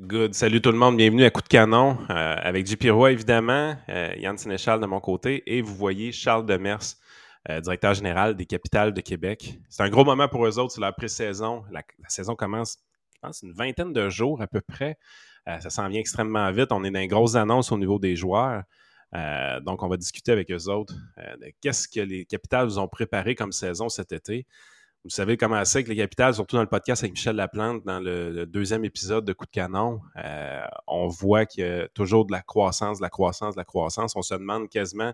Good. Salut tout le monde. Bienvenue à Coup de canon euh, avec JP évidemment, euh, Yann Sénéchal de mon côté et vous voyez Charles Demers, euh, directeur général des Capitales de Québec. C'est un gros moment pour eux autres. C'est la pré-saison. La, saison commence, je pense, une vingtaine de jours à peu près. ça s'en vient extrêmement vite. On est dans une grosse annonce au niveau des joueurs. donc, on va discuter avec eux autres de qu'est-ce que les Capitales vous ont préparé comme saison cet été. Vous savez comment c'est que les capitales, surtout dans le podcast avec Michel Laplante, dans le, deuxième épisode de Coup de canon, euh, on voit qu'il y a toujours de la croissance, de la croissance, de la croissance. On se demande quasiment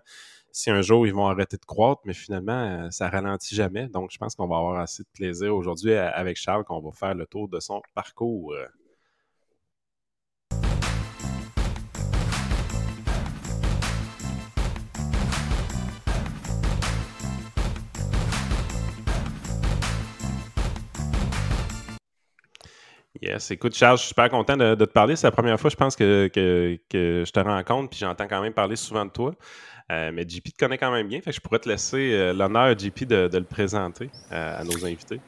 si un jour ils vont arrêter de croître, mais finalement, euh, ça ralentit jamais. Donc, je pense qu'on va avoir assez de plaisir aujourd'hui euh, avec Charles, qu'on va faire le tour de son parcours. Yes, écoute, Charles, je suis super content de, te parler. C'est la première fois, je pense, que, je te rencontre, puis j'entends quand même parler souvent de toi. Euh, mais JP te connaît quand même bien, fait que je pourrais te laisser euh, l'honneur, JP, de, le présenter euh, à nos invités.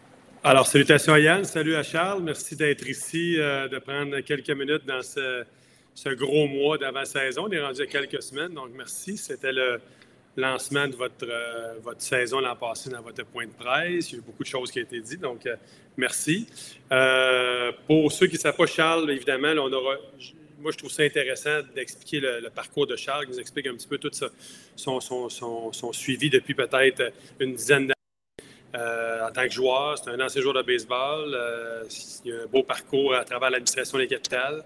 Alors, salutations à Yann, salut à Charles. Merci d'être ici, de prendre quelques minutes dans ce, gros mois d'avant-saison. On est rendu à quelques semaines, donc merci. C'était le, lancement de votre, euh, votre saison l'an passé dans votre point de presse. Il y a eu beaucoup de choses qui ont été dites, donc euh, merci. Euh, pour ceux qui ne savent pas Charles, évidemment, on aura, moi je trouve ça intéressant d'expliquer le, parcours de Charles, qui nous explique un petit peu tout son, son, son, suivi depuis peut-être une dizaine d'années. en tant que joueur, c'est un ancien joueur de baseball. il a un beau parcours à travers l'administration des capitales.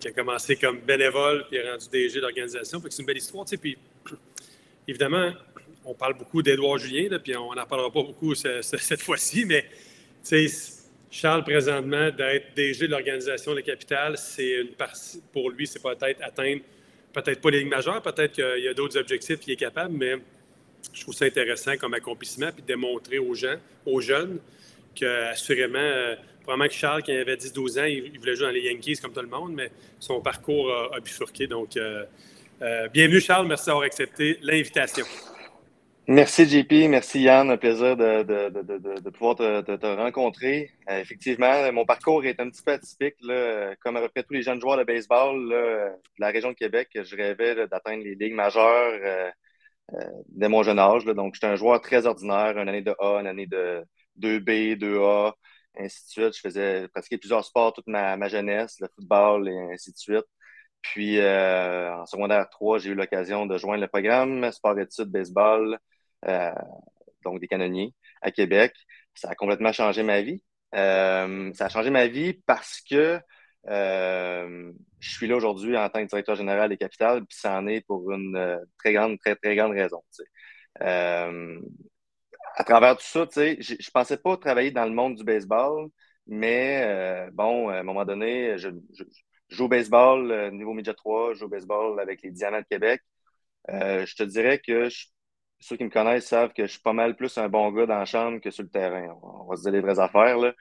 qui a commencé comme bénévole puis est rendu DG d'organisation. C'est une belle histoire. Puis évidemment, on parle beaucoup d'Edouard Julien, puis on n'en parlera pas beaucoup cette fois-ci, mais Charles, présentement, d'être DG de l'organisation des capitales, c'est une partie, pour lui, c'est peut-être atteindre, peut-être pas les lignes majeures, peut-être qu'il y a d'autres objectifs qu'il est capable, mais je trouve ça intéressant comme accomplissement, puis démontrer aux gens, aux jeunes, que assurément, euh, probablement que Charles, il avait 10-12 ans, il, voulait jouer dans les Yankees comme tout le monde, mais son parcours a, bifurqué. Donc, euh, euh, bienvenue, Charles. Merci d'avoir accepté l'invitation. Merci, JP. Merci, Yann. Un plaisir de, pouvoir te, rencontrer. Euh, effectivement, mon parcours est un petit peu atypique. Comme à peu près tous les jeunes joueurs de baseball de la région de Québec, je rêvais d'atteindre les ligues majeures euh, dès mon jeune âge. Donc, j'étais un joueur très ordinaire, une année de A, une année de 2B, 2A, ainsi de suite. Je faisais pratiquer plusieurs sports toute ma, ma jeunesse, le football et ainsi de suite. Puis euh, en secondaire 3, j'ai eu l'occasion de joindre le programme sport-études baseball, euh, donc des canonniers à Québec. Ça a complètement changé ma vie. Euh, ça a changé ma vie parce que je suis là aujourd'hui en tant que directeur général des capitales, puis ça en est pour une très grande, très, très grande raison. à travers tout ça, je ne pensais pas travailler dans le monde du baseball, mais bon, à un moment donné, je, je joue au baseball, euh, niveau Midget 3, je joue au baseball avec les Diamants de Québec. Euh, je te dirais que ceux qui me connaissent savent que je suis pas mal plus un bon gars dans la chambre que sur le terrain. On va se dire les vraies affaires. Là.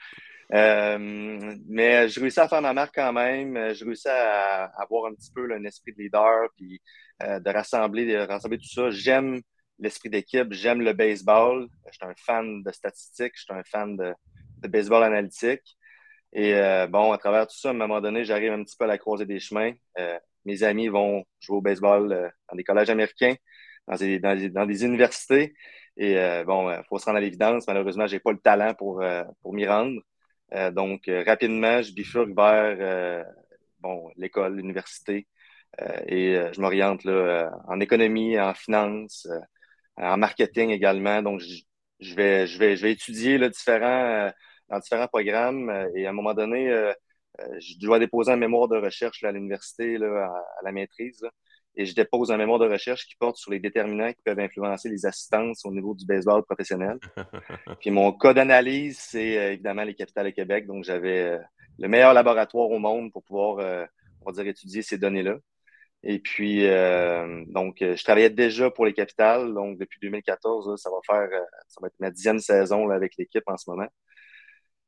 Euh, mais je réussis à faire ma marque quand même. Je réussis à, avoir un petit peu un esprit de leader, puis de rassembler, de rassembler tout ça. J'aime l'esprit d'équipe, j'aime le baseball. Je suis un fan de statistiques, je suis un fan de baseball analytique. Et euh, bon, à travers tout ça, à un moment donné, j'arrive un petit peu à la croisée des chemins. Euh, mes amis vont jouer au baseball euh, dans des collèges américains, dans des, dans des, universités. Et bon, il faut se rendre à l'évidence. Malheureusement, j'ai pas le talent pour, pour m'y rendre. donc, rapidement, je bifurque vers bon, l'école, l'université. et je m'oriente en économie, en finance, en marketing également. Donc, je, je, vais, je, vais, je vais étudier là, différents dans différents programmes. Euh, et à un moment donné, euh, euh, je dois déposer un mémoire de recherche à l'université, à, la maîtrise. et je dépose un mémoire de recherche qui porte sur les déterminants qui peuvent influencer les assistances au niveau du baseball professionnel. Puis mon cas d'analyse, c'est évidemment les capitales de Québec. Donc, j'avais le meilleur laboratoire au monde pour pouvoir, on va dire, étudier ces données-là. Et puis, donc, je travaillais déjà pour les capitales. Donc, depuis 2014, ça va faire, ça va être ma dixième saison avec l'équipe en ce moment.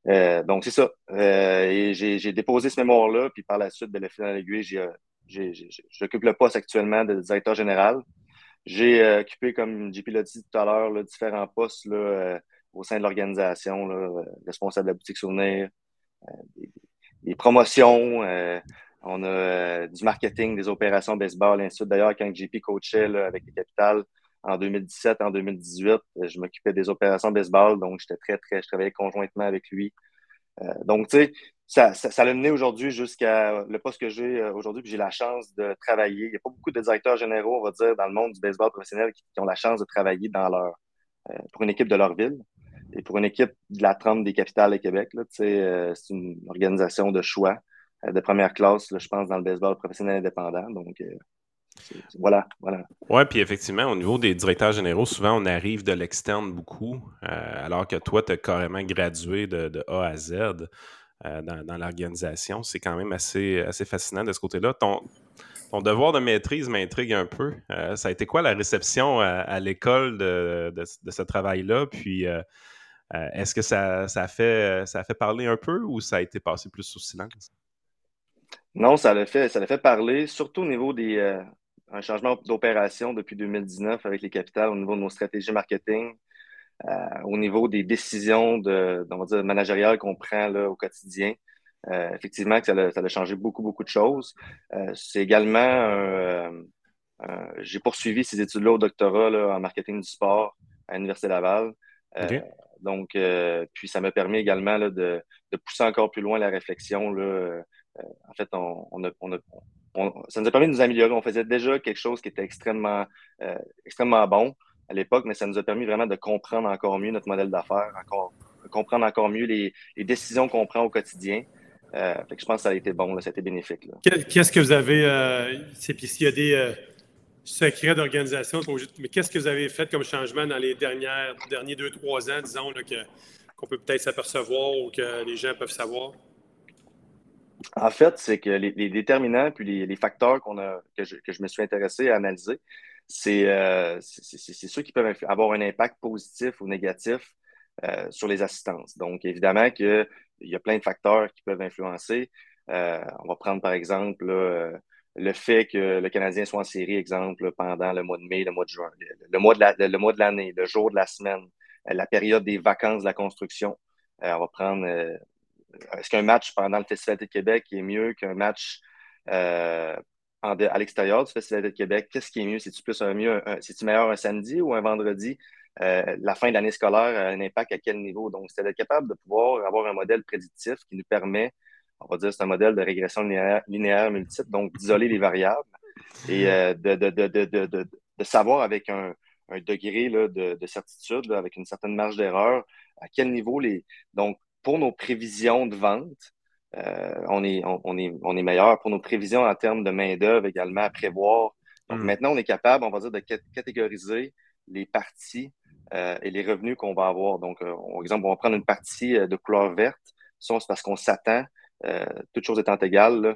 Euh, donc, c'est ça. Euh, j'ai déposé ce mémoire-là, puis par la suite, de l'effet dans l'aiguille, j'occupe le poste actuellement de directeur général. J'ai euh, occupé, comme JP l'a dit tout à l'heure, différents postes là, au sein de l'organisation, responsable de la boutique souvenir, des, promotions, on a du marketing, des opérations baseball, ainsi de. D'ailleurs, quand JP coachait avec les capitales en 2017, en 2018, je m'occupais des opérations baseball, donc j'étais très, très, je travaillais conjointement avec lui. donc, tu sais, ça, ça, l'a mené aujourd'hui jusqu'à le poste que j'ai euh, aujourd'hui, puis j'ai la chance de travailler. Il n'y a pas beaucoup de directeurs généraux, on va dire, dans le monde du baseball professionnel qui, ont la chance de travailler dans leur, euh, pour une équipe de leur ville et pour une équipe de la trempe des capitales de Québec. Euh, c'est une organisation de choix de première classe, je pense, dans le baseball professionnel indépendant. Donc, voilà, voilà. Oui, puis effectivement, au niveau des directeurs généraux, souvent on arrive de l'externe beaucoup, alors que toi, tu as carrément gradué de, de A à Z. Euh, dans, l'organisation. C'est quand même assez, assez fascinant de ce côté-là. Ton, ton devoir de maîtrise m'intrigue un peu. Euh, ça a été quoi la réception à, l'école de, de, ce travail-là? Puis, euh, est-ce que ça, ça, a fait, ça a fait parler un peu ou ça a été passé plus sous silence? Non, ça l'a fait, ça fait parler, surtout au niveau des un changement d'opération depuis 2019 avec les capitales, au niveau de nos stratégies marketing. Euh, au niveau des décisions de, on va dire, managériales qu'on prend là, au quotidien. Euh, effectivement, ça a, ça a, changé beaucoup, beaucoup de choses. Euh, c'est également, j'ai poursuivi ces études-là au doctorat là, en marketing du sport à l'Université Laval. Donc, puis ça m'a permis également là, de, de, pousser encore plus loin la réflexion. Là. en fait, on, on, a, on, a, ça nous a permis de nous améliorer. On faisait déjà quelque chose qui était extrêmement, extrêmement bon à l'époque, mais ça nous a permis vraiment de comprendre encore mieux notre modèle d'affaires, encore, comprendre encore mieux les, décisions qu'on prend au quotidien. Euh, je pense que ça a été bon, ça a été bénéfique. Qu'est-ce que vous avez, euh, puis s'il y a des euh, secrets d'organisation, mais qu'est-ce que vous avez fait comme changement dans les dernières, derniers deux, trois ans, disons, qu'on peut peut-être s'apercevoir ou que les gens peuvent savoir? En fait, c'est que les, déterminants puis les, facteurs qu'on a, que je, que, je, me suis intéressé à analyser, euh, c'est ceux qui peuvent avoir un impact positif ou négatif euh, sur les assistances. Donc, évidemment qu'il y a plein de facteurs qui peuvent influencer. Euh, on va prendre par exemple le fait que le Canadien soit en série, exemple, pendant le mois de mai, le mois de juin, le, mois de l'année, le jour de la semaine, la période des vacances de la construction. on va prendre est-ce qu'un match pendant le Festival de Québec est mieux qu'un match à l'extérieur du Festival de Québec, qu'est-ce qui est mieux? C'est-tu plus un mieux, c'est-tu meilleur un samedi ou un vendredi? Euh, la fin de l'année scolaire a un impact à quel niveau? Donc, c'est d'être capable de pouvoir avoir un modèle prédictif qui nous permet, on va dire, c'est un modèle de régression linéaire, multiple, donc d'isoler les variables et euh, de, de, de, de, savoir avec un, degré de, certitude, avec une certaine marge d'erreur, à quel niveau les. Donc, pour nos prévisions de vente, euh, on, est, on, est, on est meilleur pour nos prévisions en termes de main-d'œuvre également à prévoir. Donc hmm. maintenant, on est capable, on va dire, de catégoriser les parties euh, et les revenus qu'on va avoir. Donc, par euh, exemple, on va prendre une partie de couleur verte. Ça, c'est parce qu'on s'attend, toutes choses étant égales,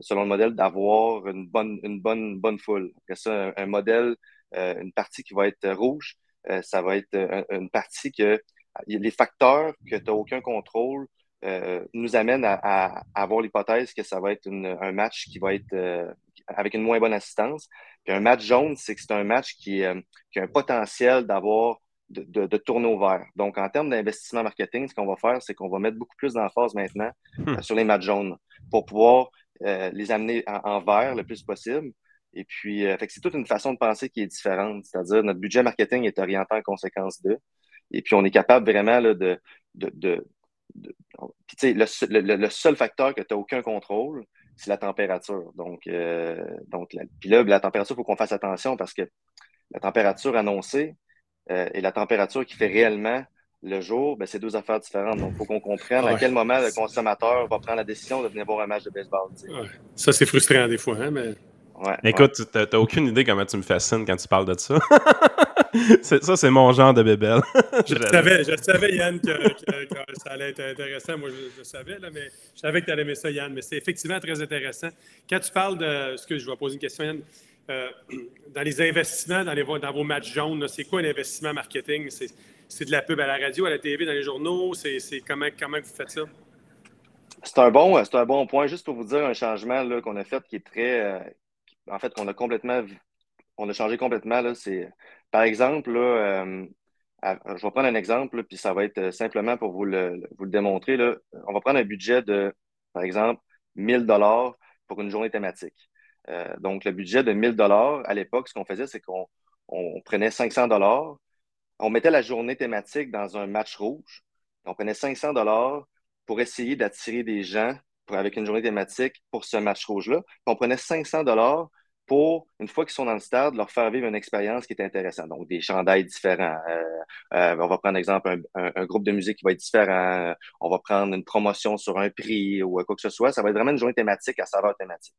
selon le modèle, d'avoir une bonne, une bonne, bonne foule. Après ça, un, modèle, une partie qui va être rouge, ça va être une partie que les facteurs que tu n'as aucun contrôle euh, nous amène à, avoir l'hypothèse que ça va être un match qui va être euh, avec une moins bonne assistance. Puis un match jaune, c'est que c'est un match qui, euh, qui, a un potentiel d'avoir de, de, de tourner vert. Donc, en termes d'investissement marketing, ce qu'on va faire, c'est qu'on va mettre beaucoup plus d'emphase maintenant hmm. sur les matchs jaunes pour pouvoir les amener en, vert le plus possible. Et puis, c'est toute une façon de penser qui est différente. C'est-à-dire, notre budget marketing est orienté en conséquence d'eux. Et puis, on est capable vraiment là, de, de, le, seul facteur que tu n'as aucun contrôle, c'est la température. Donc, euh, donc puis là, la température, il faut qu'on fasse attention parce que la température annoncée euh, et la température qui fait réellement le jour, ben, c'est deux affaires différentes. Donc, il faut qu'on comprenne à quel moment le consommateur va prendre la décision de venir voir un match de baseball. Ça, c'est frustrant des fois, hein, mais Écoute, tu n'as aucune idée comment tu me fascines quand tu parles de ça. ça, c'est mon genre de bébelle. je, savais, je savais, Yann, que, ça allait être intéressant. Moi, je, savais, là, mais je savais que tu allais aimer ça, Yann. Mais c'est effectivement très intéressant. Quand tu parles de. ce que je vais poser une question, Yann. Euh, dans les investissements, dans, les, dans vos matchs jaunes, c'est quoi un investissement marketing? C'est de la pub à la radio, à la TV, dans les journaux? C'est comment, comment vous faites ça? C'est un, bon, un bon point. Juste pour vous dire un changement qu'on a fait qui est très, euh, en fait, qu'on a complètement, on a changé complètement. Par exemple, euh, je vais prendre un exemple, puis ça va être euh, simplement pour vous le, démontrer. On va prendre un budget de Par exemple, 1000 dollars pour une journée thématique. Euh, donc, le budget de 1000 dollars à l'époque, ce qu'on faisait, c'est qu'on prenait 500 dollars, on mettait la journée thématique dans un match rouge. On prenait 500 dollars pour essayer d'attirer des gens avec une journée thématique pour ce match rouge-là. On prenait 500 dollars pour, une fois qu'ils sont dans le stade, leur faire vivre une expérience qui est intéressante. Donc, des chandails différents. Euh, euh, on va prendre, exemple, un, groupe de musique qui va être différent. On va prendre une promotion sur un prix ou quoi que ce soit. Ça va être vraiment une journée thématique à saveur thématique.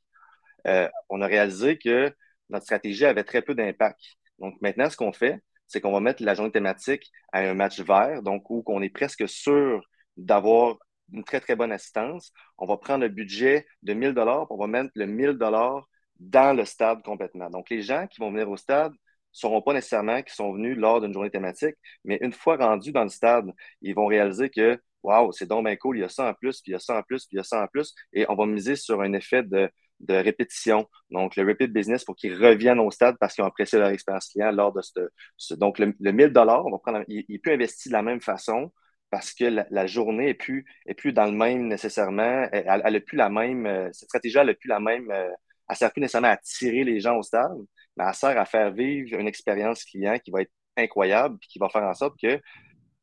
Euh, on a réalisé que notre stratégie avait très peu d'impact. Donc, maintenant, ce qu'on fait, c'est qu'on va mettre la journée thématique à un match vert, donc où on est presque sûr d'avoir une très, très bonne assistance. On va prendre le budget de 1000 dollars, on va mettre le 1000 dollars dans le stade complètement. Donc, les gens qui vont venir au stade ne seront pas nécessairement qui sont venus lors d'une journée thématique, mais une fois rendus dans le stade, ils vont réaliser que Waouh, c'est donc bien cool, il y a ça en plus, puis il y a ça en plus, puis il y a ça en plus. Et on va miser sur un effet de, de répétition. Donc, le repeat business pour qu'ils reviennent au stade parce qu'ils ont apprécié leur expérience client lors de ce. donc, le, 1000 dollars, on va prendre, il, peut investir de la même façon parce que la, journée est plus, est plus dans le même nécessairement. Elle n'a plus la même, euh, cette stratégie, elle n'a plus la même, euh, elle sert plus nécessairement à attirer les gens au stade, mais elle sert à faire vivre une expérience client qui va être incroyable et qui va faire en sorte que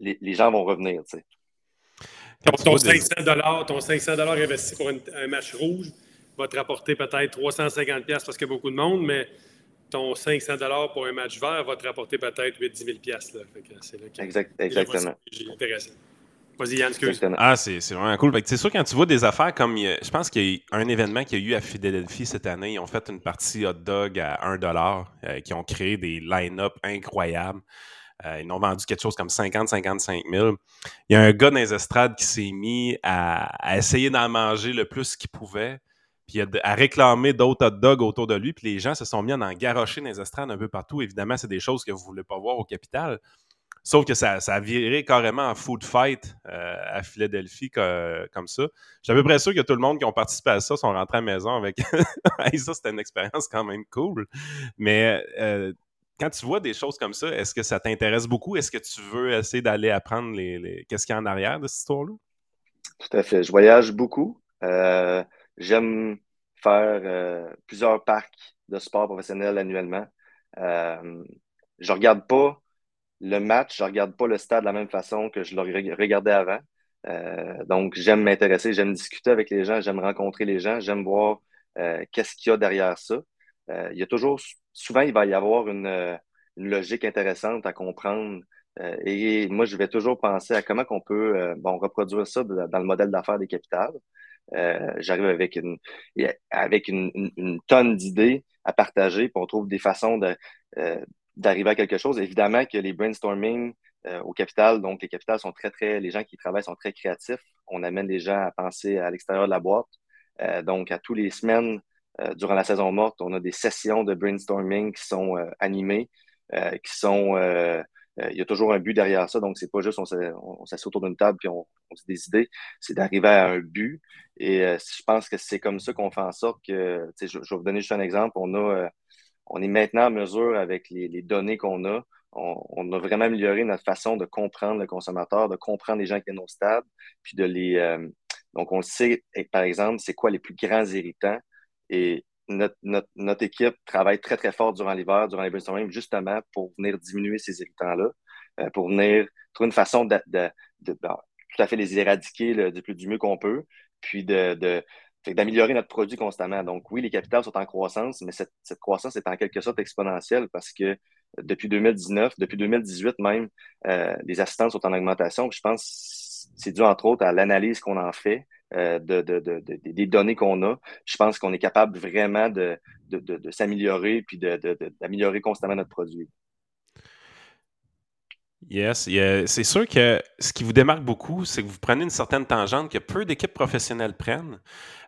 les, gens vont revenir. Ton, 500 ton 500 investi pour un match rouge va te rapporter peut-être 350 parce qu'il y a beaucoup de monde, mais ton 500 pour un match vert va te rapporter peut-être 8-10 000 là. exact, exactement. Intéressant. Vas-y, Yann, excuse. Ah, c'est vraiment cool. C'est sûr, quand tu vois des affaires comme. Je pense qu'il y a un événement qu'il y a eu à Philadelphie cette année. Ils ont fait une partie hot dog à 1 euh, qui ont créé des line-up incroyables. Euh, ils ont vendu quelque chose comme 50-55 000. Il y a un gars dans les estrades qui s'est mis à, à essayer d'en manger le plus qu'il pouvait puis à réclamer d'autres hot dogs autour de lui, puis les gens se sont mis à en garocher dans les estrades un peu partout. Évidemment, c'est des choses que vous ne voulez pas voir au Capital. Sauf que ça, ça a viré carrément en food fight euh, à Philadelphie comme ça. J'ai à peu près sûr que tout le monde qui ont participé à ça sont rentrés à la maison avec ça, c'était une expérience quand même cool. Mais euh, quand tu vois des choses comme ça, est-ce que ça t'intéresse beaucoup? Est-ce que tu veux essayer d'aller apprendre les, qu'est-ce qu'il y a en arrière de cette histoire-là? Tout à fait. Je voyage beaucoup. Euh, J'aime faire plusieurs parcs de sport professionnel annuellement. Euh, je regarde pas le match, je regarde pas le stade de la même façon que je le regardais avant. Euh, donc, j'aime m'intéresser, j'aime discuter avec les gens, j'aime rencontrer les gens, j'aime voir euh, qu'est-ce qu'il y a derrière ça. il y a toujours, souvent, il va y avoir une, une logique intéressante à comprendre. et moi, je vais toujours penser à comment on peut bon, reproduire ça dans le modèle d'affaires des capitales. Euh, j'arrive avec une, avec une, une, tonne d'idées à partager, puis on trouve des façons de, euh, d'arriver à quelque chose. Évidemment que les brainstorming euh, au capital, donc les capitales sont très, très, les gens qui travaillent sont très créatifs. On amène les gens à penser à l'extérieur de la boîte. donc, à tous les semaines, durant la saison morte, on a des sessions de brainstorming qui sont animées, qui sont euh, il y a toujours un but derrière ça. Donc, c'est pas juste on s'assied autour d'une table et on, on se des idées. C'est d'arriver à un but. Et euh, je pense que c'est comme ça qu'on fait en sorte que, je, je, vais vous donner juste un exemple. On a, euh, on est maintenant en mesure avec les, données qu'on a. On, a vraiment amélioré notre façon de comprendre le consommateur, de comprendre les gens qui viennent au stade, puis de les. donc, on sait, par exemple, c'est quoi les plus grands irritants. Et notre, équipe travaille très, très fort durant l'hiver, durant les brainstorming, justement pour venir diminuer ces irritants-là, euh, pour venir trouver une façon de, tout à fait les éradiquer du, plus, du mieux qu'on peut, puis de, d'améliorer notre produit constamment. Donc oui, les capitales sont en croissance, mais cette, croissance est en quelque sorte exponentielle parce que depuis 2019, depuis 2018 même, euh, les assistances sont en augmentation. Je pense que c'est dû entre autres à l'analyse qu'on en fait, euh, de, des données qu'on a. Je pense qu'on est capable vraiment de, s'améliorer puis d'améliorer constamment notre produit. Yes, c'est sûr que ce qui vous démarque beaucoup, c'est que vous prenez une certaine tangente que peu d'équipes professionnelles prennent.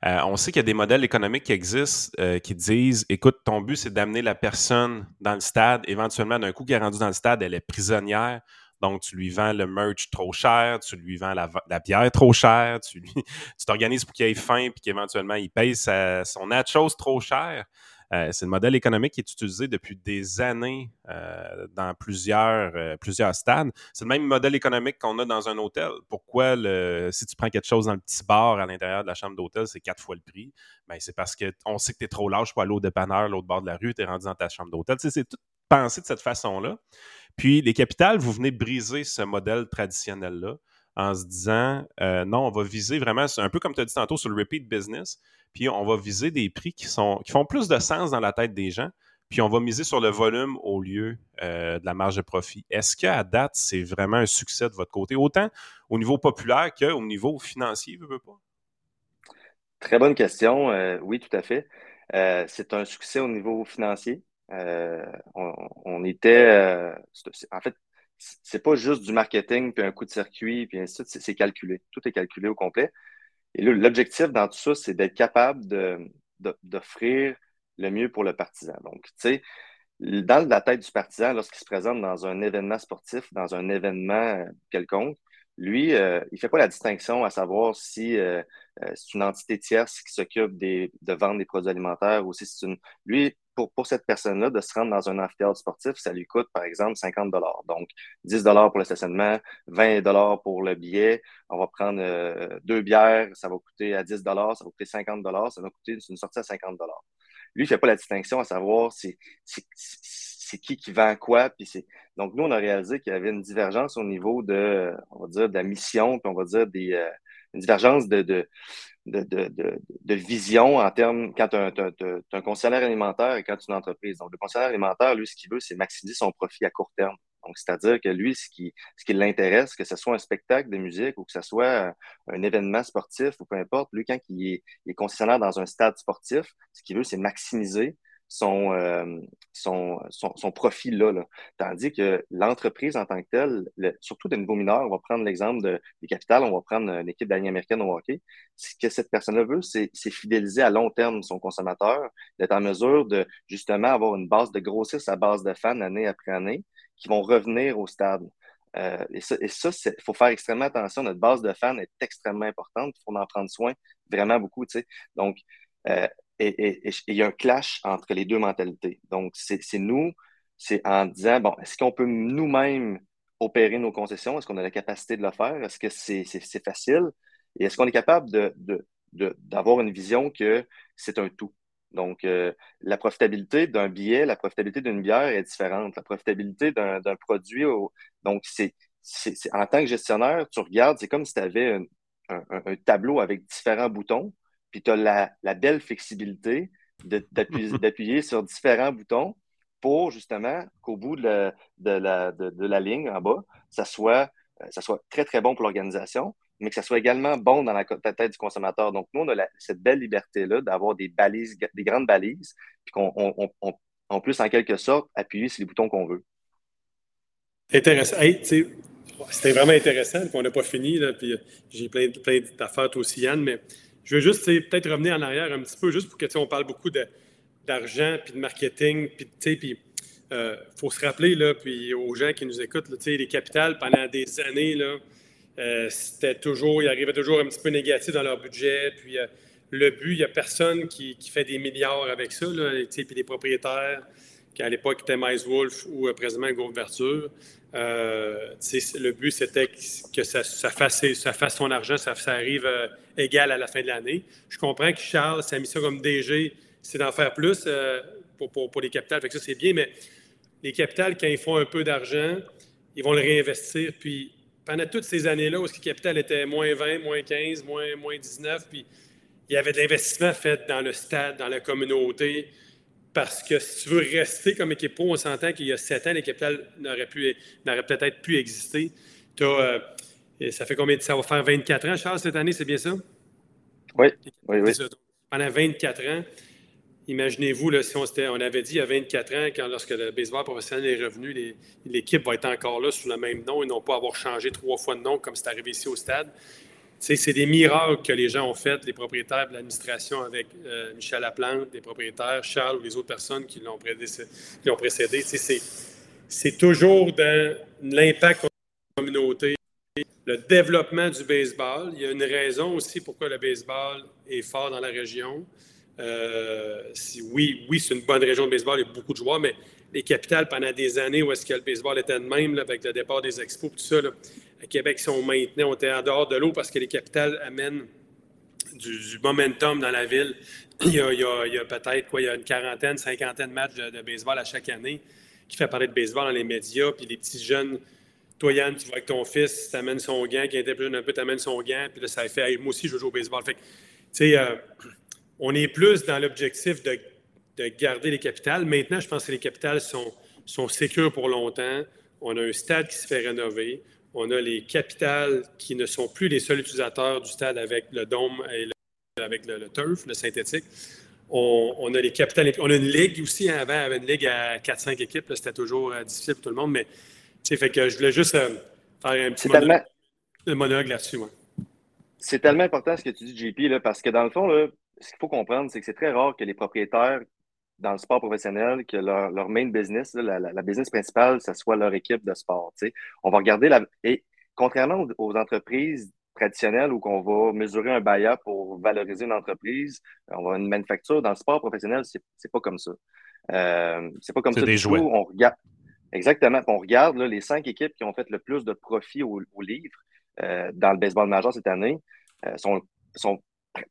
Euh, on sait qu'il y a des modèles économiques qui existent euh, qui disent écoute, ton but, c'est d'amener la personne dans le stade. Éventuellement, d'un coup, qui est rendue dans le stade, elle est prisonnière. Donc, tu lui vends le merch trop cher, tu lui vends la, bière trop chère, tu t'organises pour qu'il ait faim puis qu'éventuellement il paye son son chose trop cher. Euh, c'est le modèle économique qui est utilisé depuis des années euh, dans plusieurs, euh, plusieurs stades. C'est le même modèle économique qu'on a dans un hôtel. Pourquoi, si tu prends quelque chose dans le petit bar à l'intérieur de la chambre d'hôtel, c'est quatre fois le prix? Ben, c'est parce qu'on sait que tu es trop large pour aller au dépanneur, l'autre bord de la rue, tu es rendu dans ta chambre d'hôtel. C'est tout pensé de cette façon-là. Puis les capitales, vous venez briser ce modèle traditionnel-là en se disant non, on va viser vraiment, un peu comme tu as dit tantôt sur le repeat business, puis on va viser des prix qui, sont, qui font plus de sens dans la tête des gens, puis on va miser sur le volume au lieu euh, de la marge de profit. Est-ce qu'à date, c'est vraiment un succès de votre côté, autant au niveau populaire qu'au niveau financier, veux, veux pas? Très bonne question. Euh, oui, tout à fait. Euh, c'est un succès au niveau financier. On, était, en fait, c'est pas juste du marketing puis un coup de circuit puis ainsi de suite, c'est calculé. Tout est calculé au complet. Et l'objectif dans tout ça, c'est d'être capable d'offrir le mieux pour le partisan. Donc, tu sais, dans la tête du partisan, lorsqu'il se présente dans un événement sportif, dans un événement quelconque, lui, euh, il ne fait pas la distinction à savoir si euh, euh, c'est une entité tierce qui s'occupe de vendre des produits alimentaires ou si c'est une. Lui, pour, pour cette personne-là, de se rendre dans un amphithéâtre sportif, ça lui coûte, par exemple, 50 Donc, 10 pour le stationnement, 20 pour le billet. On va prendre deux bières, ça va coûter à 10 ça va coûter 50 ça va coûter une sortie à 50 Lui, il ne fait pas la distinction à savoir c'est qui qui vend quoi. Puis c'est... Donc, nous, on a réalisé qu'il y avait une divergence au niveau de, on va dire, de la mission, puis on va dire des, euh, une divergence de, de, de, de, vision en termes, quand tu as, un concessionnaire alimentaire et quand tu une entreprise. Donc, le concessionnaire alimentaire, lui, ce qu'il veut, c'est maximiser son profit à court terme. Donc, c'est-à-dire que lui, ce qui, ce qui l'intéresse, que ce soit un spectacle de musique ou que ce soit un, événement sportif ou peu importe, lui, quand il est, il est concessionnaire dans un stade sportif, ce qu'il veut, c'est maximiser euh, son, son, son, profil là, Tandis que l'entreprise en tant que telle, surtout des nouveaux mineurs, on va prendre l'exemple de, des capitales, on va prendre une équipe d'année américaine au hockey. Ce que cette personne-là veut, c'est fidéliser à long terme son consommateur, d'être en mesure de justement avoir une base, de grossir sa base de fans année après année qui vont revenir au stade. Euh, et ça, il faut faire extrêmement attention. Notre base de fans est extrêmement importante. Il faut en prendre soin vraiment beaucoup. Tu sais. Donc, euh, et il y a un clash entre les deux mentalités. Donc, c'est nous, c'est en disant, bon, est-ce qu'on peut nous-mêmes opérer nos concessions? Est-ce qu'on a la capacité de le faire? Est-ce que c'est facile? Et est-ce qu'on est capable d'avoir une vision que c'est un tout? Donc, euh, la profitabilité d'un billet, la profitabilité d'une bière est différente. La profitabilité d'un produit, donc, c'est en tant que gestionnaire, tu regardes, c'est comme si tu avais un, tableau avec différents boutons puis tu as la, belle flexibilité d'appuyer sur différents boutons pour justement qu'au bout de la, de, la, ligne en bas, ça soit, euh, ça soit très, très bon pour l'organisation, mais que ça soit également bon dans la, tête du consommateur. Donc, nous, on a cette belle liberté-là d'avoir des balises, des grandes balises, puis qu'on on, on, en plus, en quelque sorte, appuyer sur les boutons qu'on veut. Intéressant. c'était vraiment intéressant, on n'a pas fini, là, puis j'ai plein, plein d'affaires aussi, Yann, mais je veux juste peut-être revenir en arrière un petit peu, juste pour que on parle beaucoup d'argent, puis de marketing, puis il euh, faut se rappeler, là, puis aux gens qui nous écoutent, là, les capitales, pendant des années, là, euh, c'était toujours, ils arrivaient toujours un petit peu négatif dans leur budget, puis euh, le but, il n'y a personne qui, fait des milliards avec ça, là, puis les propriétaires, qui à l'époque étaient Mice Wolf ou présentement Gouverture, euh, le but, c'était que ça, fasse, son argent, ça, arrive euh, égal à la fin de l'année. Je comprends que Charles, sa mission comme DG, c'est d'en faire plus euh, pour, pour, les capitales. Fait que ça, c'est bien, mais les capitales, quand ils font un peu d'argent, ils vont le réinvestir. Puis pendant toutes ces années-là où ce capital était moins 20, moins 15, moins, moins 19, puis il y avait de l'investissement fait dans le stade, dans la communauté, parce que si tu veux rester comme équipe pro, on s'entend qu'il y a sept ans, les capitales n'auraient peut-être pu exister. Euh, ça fait combien de Ça va faire 24 ans, Charles, cette année, c'est bien ça? Oui, oui, oui. Pendant 24 ans, imaginez-vous, si on, on, avait dit il y a 24 ans, quand lorsque le baseball professionnel est revenu, l'équipe va être encore là sous le même nom et non pas avoir changé trois fois de nom comme c'est arrivé ici au stade c'est des miracles que les gens ont fait, les propriétaires de l'administration avec euh, Michel Laplante, les propriétaires, Charles ou les autres personnes qui l'ont précédé. C'est toujours dans l'impact de la communauté, le développement du baseball. Il y a une raison aussi pourquoi le baseball est fort dans la région. si, oui, oui c'est une bonne région de baseball, il y a beaucoup de joueurs, mais les capitales, pendant des années où est-ce que le baseball était de même, avec le départ des expos, tout ça, à Québec, si on maintenait, on était en dehors de l'eau parce que les capitales amènent du, momentum dans la ville. Il y a, peut-être quoi, il y a une quarantaine, cinquantaine de matchs de, baseball à chaque année qui fait parler de baseball dans les médias. Puis les petits jeunes, toi Yann, tu vois avec ton fils, tu amènes son gant, qui était plus jeune un peu, tu amènes son gant, puis là, ça fait, moi aussi, je jouer au baseball. Fait tu sais, euh, on est plus dans l'objectif de, garder les capitales. Maintenant, je pense que les capitales sont, sont sécures pour longtemps. On a un stade qui se fait rénover. On a les capitales qui ne sont plus les seuls utilisateurs du stade avec le dôme et avec le, turf, le synthétique. On, a les capitales. On a une ligue aussi. Hein, avant, avait une ligue à 4-5 équipes. C'était toujours euh, difficile pour tout le monde. Mais fait que je voulais juste euh, faire un petit monologue, là-dessus. C'est tellement important ce que tu dis, JP, là, parce que dans le fond, là, ce qu'il faut comprendre, c'est que c'est très rare que les propriétaires dans le sport professionnel que leur, main business, la, business principale, ce soit leur équipe de sport. On va regarder la. Et contrairement aux, entreprises traditionnelles où on va mesurer un BAYA pour valoriser une entreprise, on va une manufacture. Dans le sport professionnel, c'est pas comme ça. Euh, c'est pas comme ça des jouets. On regarde. Exactement. On regarde les cinq équipes qui ont fait le plus de profit au, livre euh, dans le baseball majeur cette année. Euh, sont, sont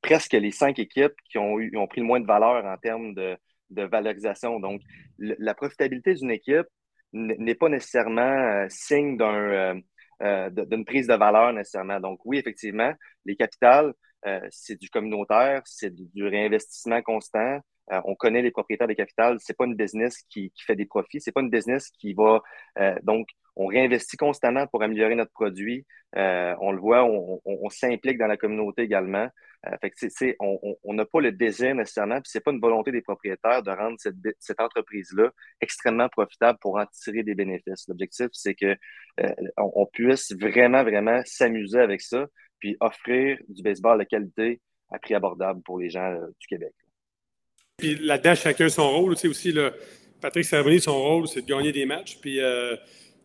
presque les cinq équipes qui ont, eu, ont pris le moins de valeur en termes de, de valorisation. Donc, la profitabilité d'une équipe n'est pas nécessairement euh, signe d'un, euh, euh, d'une prise de valeur nécessairement. Donc, oui, effectivement, les capitales, c'est du communautaire, c'est du, réinvestissement constant. on connaît les propriétaires des capitales. C'est pas une business qui, fait des profits. C'est pas une business qui va. donc, on réinvestit constamment pour améliorer notre produit. on le voit, on s'implique dans la communauté également. Euh, on n'a pas le désir nécessairement, puis c'est pas une volonté des propriétaires de rendre cette, entreprise-là extrêmement profitable pour en tirer des bénéfices. L'objectif, c'est que euh, on, puisse vraiment, vraiment s'amuser avec ça, puis offrir du baseball de qualité à prix abordable pour les gens euh, du Québec. Puis là-dedans, chacun son rôle. Tu sais, aussi, là, Patrick Savoni, son rôle, c'est de gagner des matchs. Puis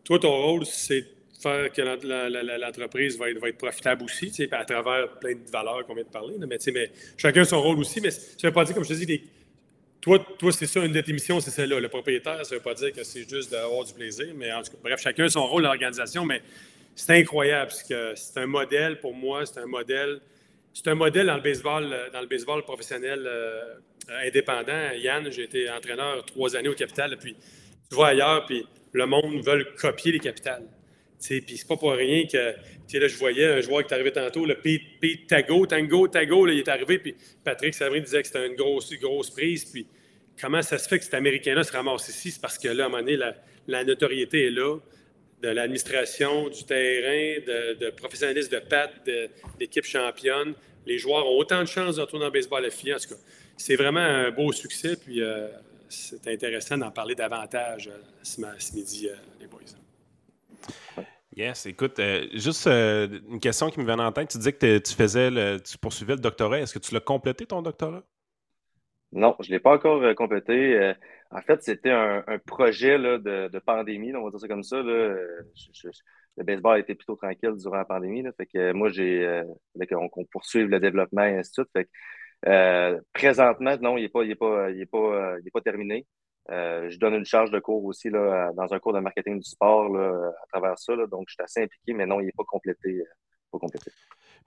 toi, ton rôle, c'est faire que l'entreprise va être, profitable aussi, à travers plein de valeurs qu'on vient de parler. mais, mais, chacun son rôle aussi. Mais ça ne veut pas dire, comme je te dis, toi, toi c'est ça, une de tes missions, c'est celle-là. Le propriétaire, ça ne veut pas dire que c'est juste d'avoir du plaisir. Mais en tout cas, bref, chacun son rôle dans l'organisation. Mais c'est incroyable parce que c'est un modèle pour moi, c'est un modèle. C'est un modèle dans le baseball, dans le baseball professionnel euh, indépendant. Yann, j'ai été entraîneur trois années au Capital, puis tu vois ailleurs, puis le monde veut copier les capitales. Puis c'est pas pour rien que là, je voyais un joueur qui est arrivé tantôt, le Pete, Tago, Tango, Tago, il est arrivé, puis Patrick Savry disait que c'était une grosse, grosse prise. Puis comment ça se fait que cet Américain-là se ramasse ici? C'est parce que là, à un moment donné, la, notoriété est là, de l'administration, du terrain, de, professionnalisme de patte, d'équipe championne. Les joueurs ont autant de chances de retourner en baseball à filles. En tout cas, c'est vraiment un beau succès, puis euh, c'est intéressant d'en parler davantage euh, ce, midi, euh, les boys. Yes, écoute, euh, juste euh, une question qui me vient en tête. Tu disais que tu faisais, le, tu poursuivais le doctorat. Est-ce que tu l'as complété ton doctorat? Non, je ne l'ai pas encore euh, complété. en fait, c'était un, projet de, pandémie, on va dire ça comme ça. le baseball a été plutôt tranquille durant la pandémie. fait que moi, j'ai qu'on poursuive le développement et ainsi de suite. Fait présentement, non, il n'est pas, pas, pas terminé. Euh, je donne une charge de cours aussi là, dans un cours de marketing du sport là, à travers ça. Là, donc, je suis assez impliqué, mais non, il n'est pas complété. Euh, pas complété.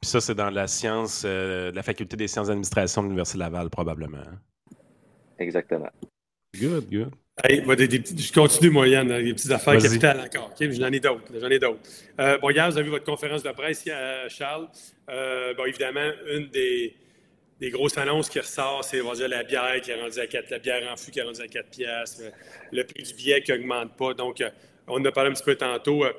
Puis ça, c'est dans la science, euh, la faculté des sciences d'administration de l'Université Laval, probablement. Hein? Exactement. Good, good. Hey, je continue, moi, Yann, des petites affaires capitales encore. J'en ai d'autres. J'en ai d'autres. bon, hier, vous avez vu votre conférence de presse, Charles. bon, évidemment, une des, des grosses annonces qui ressortent, c'est dire, la bière qui est rendue à 4, la bière en fût qui est rendue à 4 piastres, le prix du billet qui n'augmente pas. Donc, euh, on en a parlé un petit peu tantôt. Euh,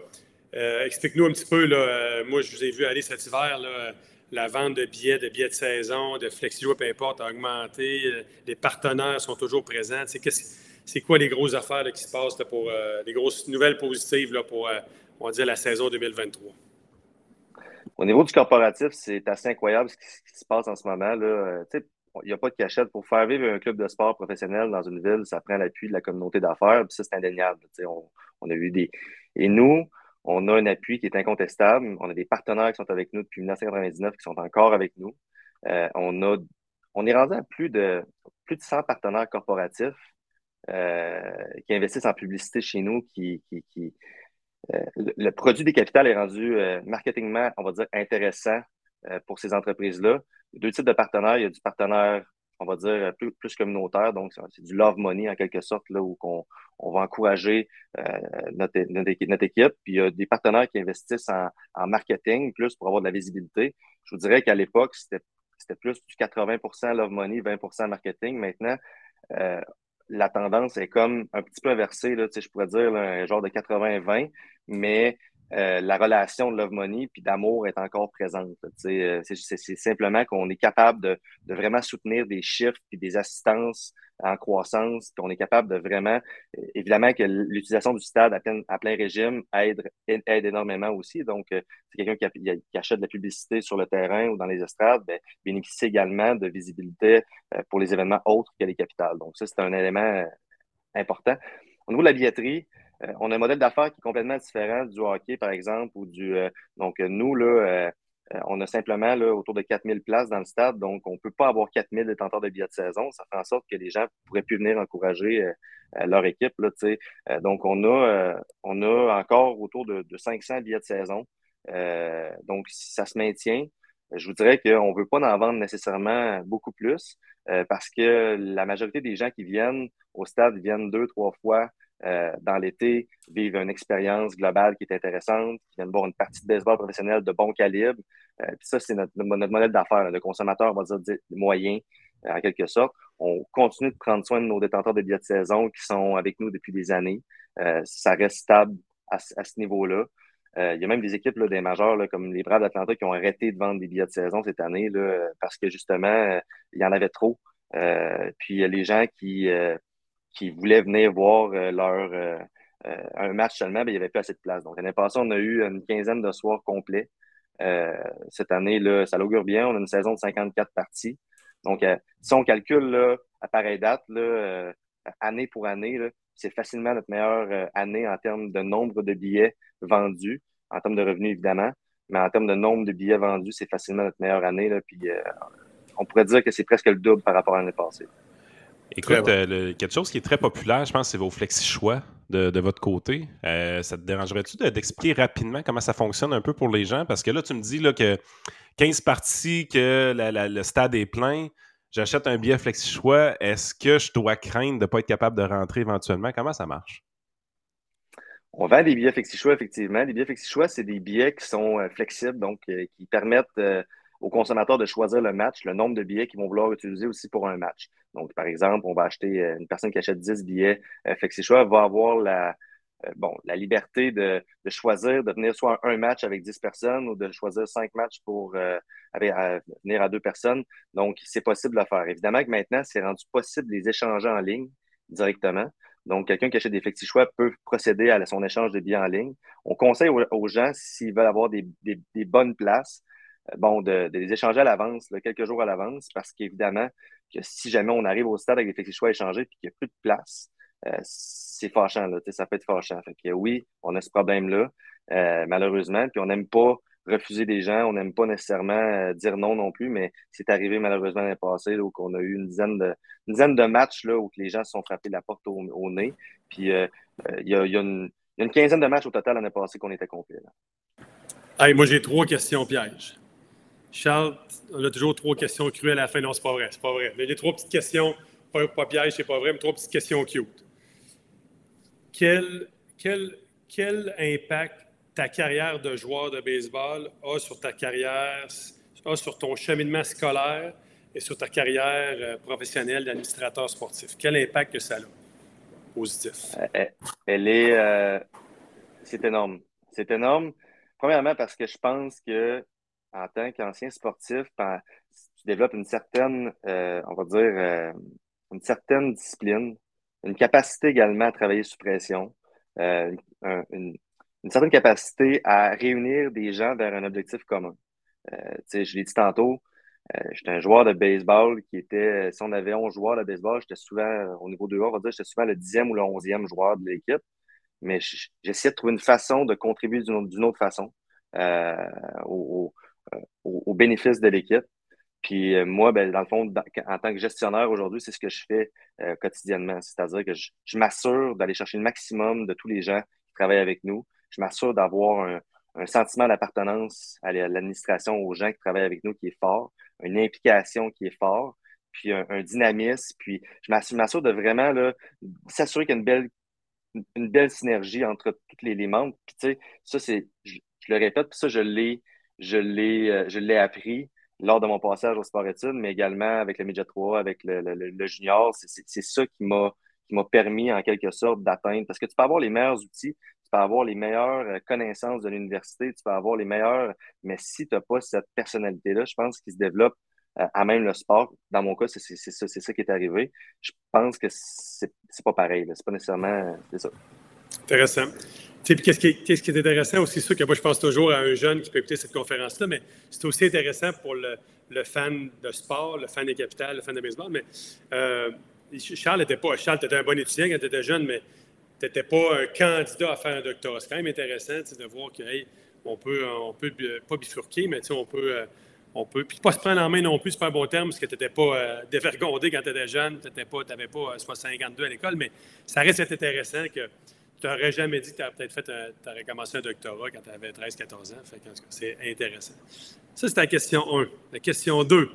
euh, explique-nous un petit peu, là, moi, je vous ai vu aller cet hiver, là, la vente de billets, de billets de saison, de flexio, peu importe, a augmenté. Les partenaires sont toujours présents. C'est quoi les grosses affaires qui se passent pour les grosses nouvelles positives pour, on va dire, la saison 2023? Au niveau du corporatif, c'est assez incroyable ce qui, se passe en ce moment. Là. Il n'y a pas de cachette. Pour faire vivre un club de sport professionnel dans une ville, ça prend l'appui de la communauté d'affaires. Ça, c'est indéniable. On, on, a eu des. Et nous, on a un appui qui est incontestable. On a des partenaires qui sont avec nous depuis 1999 qui sont encore avec nous. Euh, on a on est rendu à plus de, plus de 100 partenaires corporatifs qui investissent en publicité chez nous, qui, qui, le produit des capitales est rendu marketingment, on va dire, intéressant pour ces entreprises-là. Deux types de partenaires. Il y a du partenaire on va dire, plus, plus communautaire. Donc, c'est du love money en quelque sorte, là, où on, on va encourager euh, notre, notre, équipe. Puis il y a des partenaires qui investissent en, en marketing, plus pour avoir de la visibilité. Je vous dirais qu'à l'époque, c'était plus du 80% love money, 20% marketing. Maintenant, euh, la tendance est comme un petit peu inversée, là, je pourrais dire un genre de 80-20, mais euh, la relation de love money puis d'amour est encore présente. Euh, c'est simplement qu'on est capable de, de, vraiment soutenir des chiffres puis des assistances en croissance, puis on est capable de vraiment, euh, évidemment que l'utilisation du stade à plein, à plein régime aide, aide énormément aussi. Donc, c'est quelqu'un qui, qui, achète de la publicité sur le terrain ou dans les estrades, ben, bénéficie également de visibilité pour les événements autres que les capitales. Donc, ça, c'est un élément important. Au niveau de la billetterie, euh, on a un modèle d'affaires qui est complètement différent du hockey, par exemple, ou du. Euh, donc, nous, là, euh, on a simplement là, autour de 4000 places dans le stade, donc on ne peut pas avoir 4000 détenteurs de billets de saison. Ça fait en sorte que les gens pourraient plus venir encourager leur équipe. Là, donc, on a, on a encore autour de, 500 billets de saison. donc, ça se maintient, je vous dirais qu'on ne veut pas en vendre nécessairement beaucoup plus parce que la majorité des gens qui viennent au stade viennent deux, trois fois euh, dans l'été, vivent une expérience globale qui est intéressante, qui viennent voir une partie de baseball professionnel de bon calibre. Euh, puis ça, c'est notre, notre, modèle d'affaires. Le consommateur, on va dire, moyen, euh, en quelque sorte. On continue de prendre soin de nos détenteurs de billets de saison qui sont avec nous depuis des années. ça reste stable à, ce niveau-là. il y a même des équipes là, des majeurs là, comme les Braves d'Atlanta qui ont arrêté de vendre des billets de saison cette année là, parce que justement, il y en avait trop. puis il y a les gens qui, qui voulaient venir voir euh, leur euh, euh, un match seulement, ben, il n'y avait plus assez de place. Donc, l'année passée, on a eu une quinzaine de soirs complets. cette année, là, ça l'augure bien. On a une saison de 54 parties. Donc, si on calcule là, à pareille date, là, année pour année, c'est facilement notre meilleure année en termes de nombre de billets vendus, en termes de revenus évidemment, mais en termes de nombre de billets vendus, c'est facilement notre meilleure année. Là, puis, on pourrait dire que c'est presque le double par rapport à l'année passée. Écoute, euh, quelque chose qui est très populaire, je pense, c'est vos flexi-choix de, votre côté. Euh, ça te dérangerait-tu d'expliquer rapidement comment ça fonctionne un peu pour les gens? Parce que là, tu me dis là, que 15 parties, que le stade est plein, j'achète un billet flexi-choix. Est-ce que je dois craindre de ne pas être capable de rentrer éventuellement? Comment ça marche? On vend des billets flexi-choix, effectivement. Les billets flexi-choix, c'est des billets qui sont euh, flexibles, donc qui permettent aux consommateurs de choisir le match, le nombre de billets qu'ils vont vouloir utiliser aussi pour un match. Donc, par exemple, on va acheter euh, une personne qui achète 10 billets euh, choix va avoir la, euh, bon, la liberté de, de, choisir de venir soit un match avec 10 personnes ou de choisir cinq matchs pour venir à deux personnes. Donc, c'est possible de faire. Évidemment que maintenant, c'est rendu possible de les échanger en ligne directement. Donc, quelqu'un qui achète des choix peut procéder à son échange de billets en ligne. On conseille aux, gens, s'ils veulent avoir des, des, bonnes places, bon, de, les échanger à l'avance, quelques jours à l'avance, parce qu'évidemment, que si jamais on arrive au stade avec des flexi-choix échangés et qu'il n'y a plus de place, euh, c'est fâchant, là, ça peut être fâchant. Oui, on a ce problème-là, euh, malheureusement, puis on n'aime pas refuser des gens, on n'aime pas nécessairement dire non non plus, mais c'est arrivé malheureusement l'année passée où on a eu une dizaine de, une dizaine de matchs là, où les gens se sont frappés la porte au, nez. Puis il y, a, une, quinzaine de matchs au total l'année passée qu'on était complet. Hey, moi, j'ai trois questions pièges. Charles, on a toujours trois questions crues à la fin. Non, c'est pas vrai, c'est pas vrai. Mais les trois petites questions, pas, pas piège, c'est pas vrai, mais trois petites questions cute. Quel, quel, quel impact ta carrière de joueur de baseball a sur ta carrière, a sur ton cheminement scolaire et sur ta carrière euh, professionnelle d'administrateur sportif? Quel impact que ça a? Positif. Euh, elle est. Euh, c'est énorme. C'est énorme. Premièrement, parce que je pense que en tant qu'ancien sportif, tu développes une certaine, euh, on va dire, euh, une certaine discipline, une capacité également à travailler sous pression, euh, une, certaine capacité à réunir des gens vers un objectif commun. je l'ai dit tantôt, j'étais un joueur de baseball qui était, si on avait 11 joueurs de baseball, j'étais souvent, au niveau 2A, on va dire, j'étais souvent le dixième ou le onzième joueur de l'équipe. Mais j'essayais de trouver une façon de contribuer d'une autre façon au bénéfice de l'équipe. Puis euh, moi, ben, dans le fond, en tant que gestionnaire aujourd'hui, c'est ce que je fais euh, quotidiennement. C'est-à-dire que je, m'assure d'aller chercher le maximum de tous les gens qui travaillent avec nous. Je m'assure d'avoir un, sentiment d'appartenance à l'administration, aux gens qui travaillent avec nous qui est fort, une implication qui est fort, puis un, dynamisme. Puis je m'assure de vraiment s'assurer qu'il y a une belle, une belle synergie entre tous les, membres. Puis tu sais, ça, c'est, je, le répète, puis ça, je l'ai, je l'ai, euh, je l'ai appris lors de mon passage au sport études, mais également avec le Média 3, avec le, le, junior. C'est ça qui m'a qui m'a permis en quelque sorte d'atteindre. Parce que tu peux avoir les meilleurs outils, tu peux avoir les meilleures euh, connaissances de l'université, tu peux avoir les meilleurs, mais si tu n'as pas cette personnalité-là, je pense qu'il se développe euh, à même le sport. Dans mon cas, c'est ça, ça qui est arrivé. Je pense que c'est pas pareil. C'est pas nécessairement ça. Intéressant qu'est-ce qui, est, qui, est intéressant aussi, sûr que moi, je pense toujours à un jeune qui peut écouter cette conférence-là, mais c'est aussi intéressant pour le, fan de sport, le fan des capitales, le fan de baseball. Mais euh, Charles n'était pas. Charles, tu étais un bon étudiant quand tu étais jeune, mais tu n'étais pas un candidat à faire un doctorat. C'est quand même intéressant de voir qu'on on peut, on peut pas bifurquer, mais on peut. Euh, on peut. Puis pas se prendre en main non plus, c'est pas un bon terme, parce que tu n'étais pas euh, dévergondé quand tu étais jeune, tu n'avais pas, pas 52 à l'école, mais ça reste intéressant que tu n'aurais jamais dit que tu peut-être fait tu aurais commencé un doctorat quand tu avais 13-14 ans. c'est intéressant. Ça, c'est la question 1. La question 2.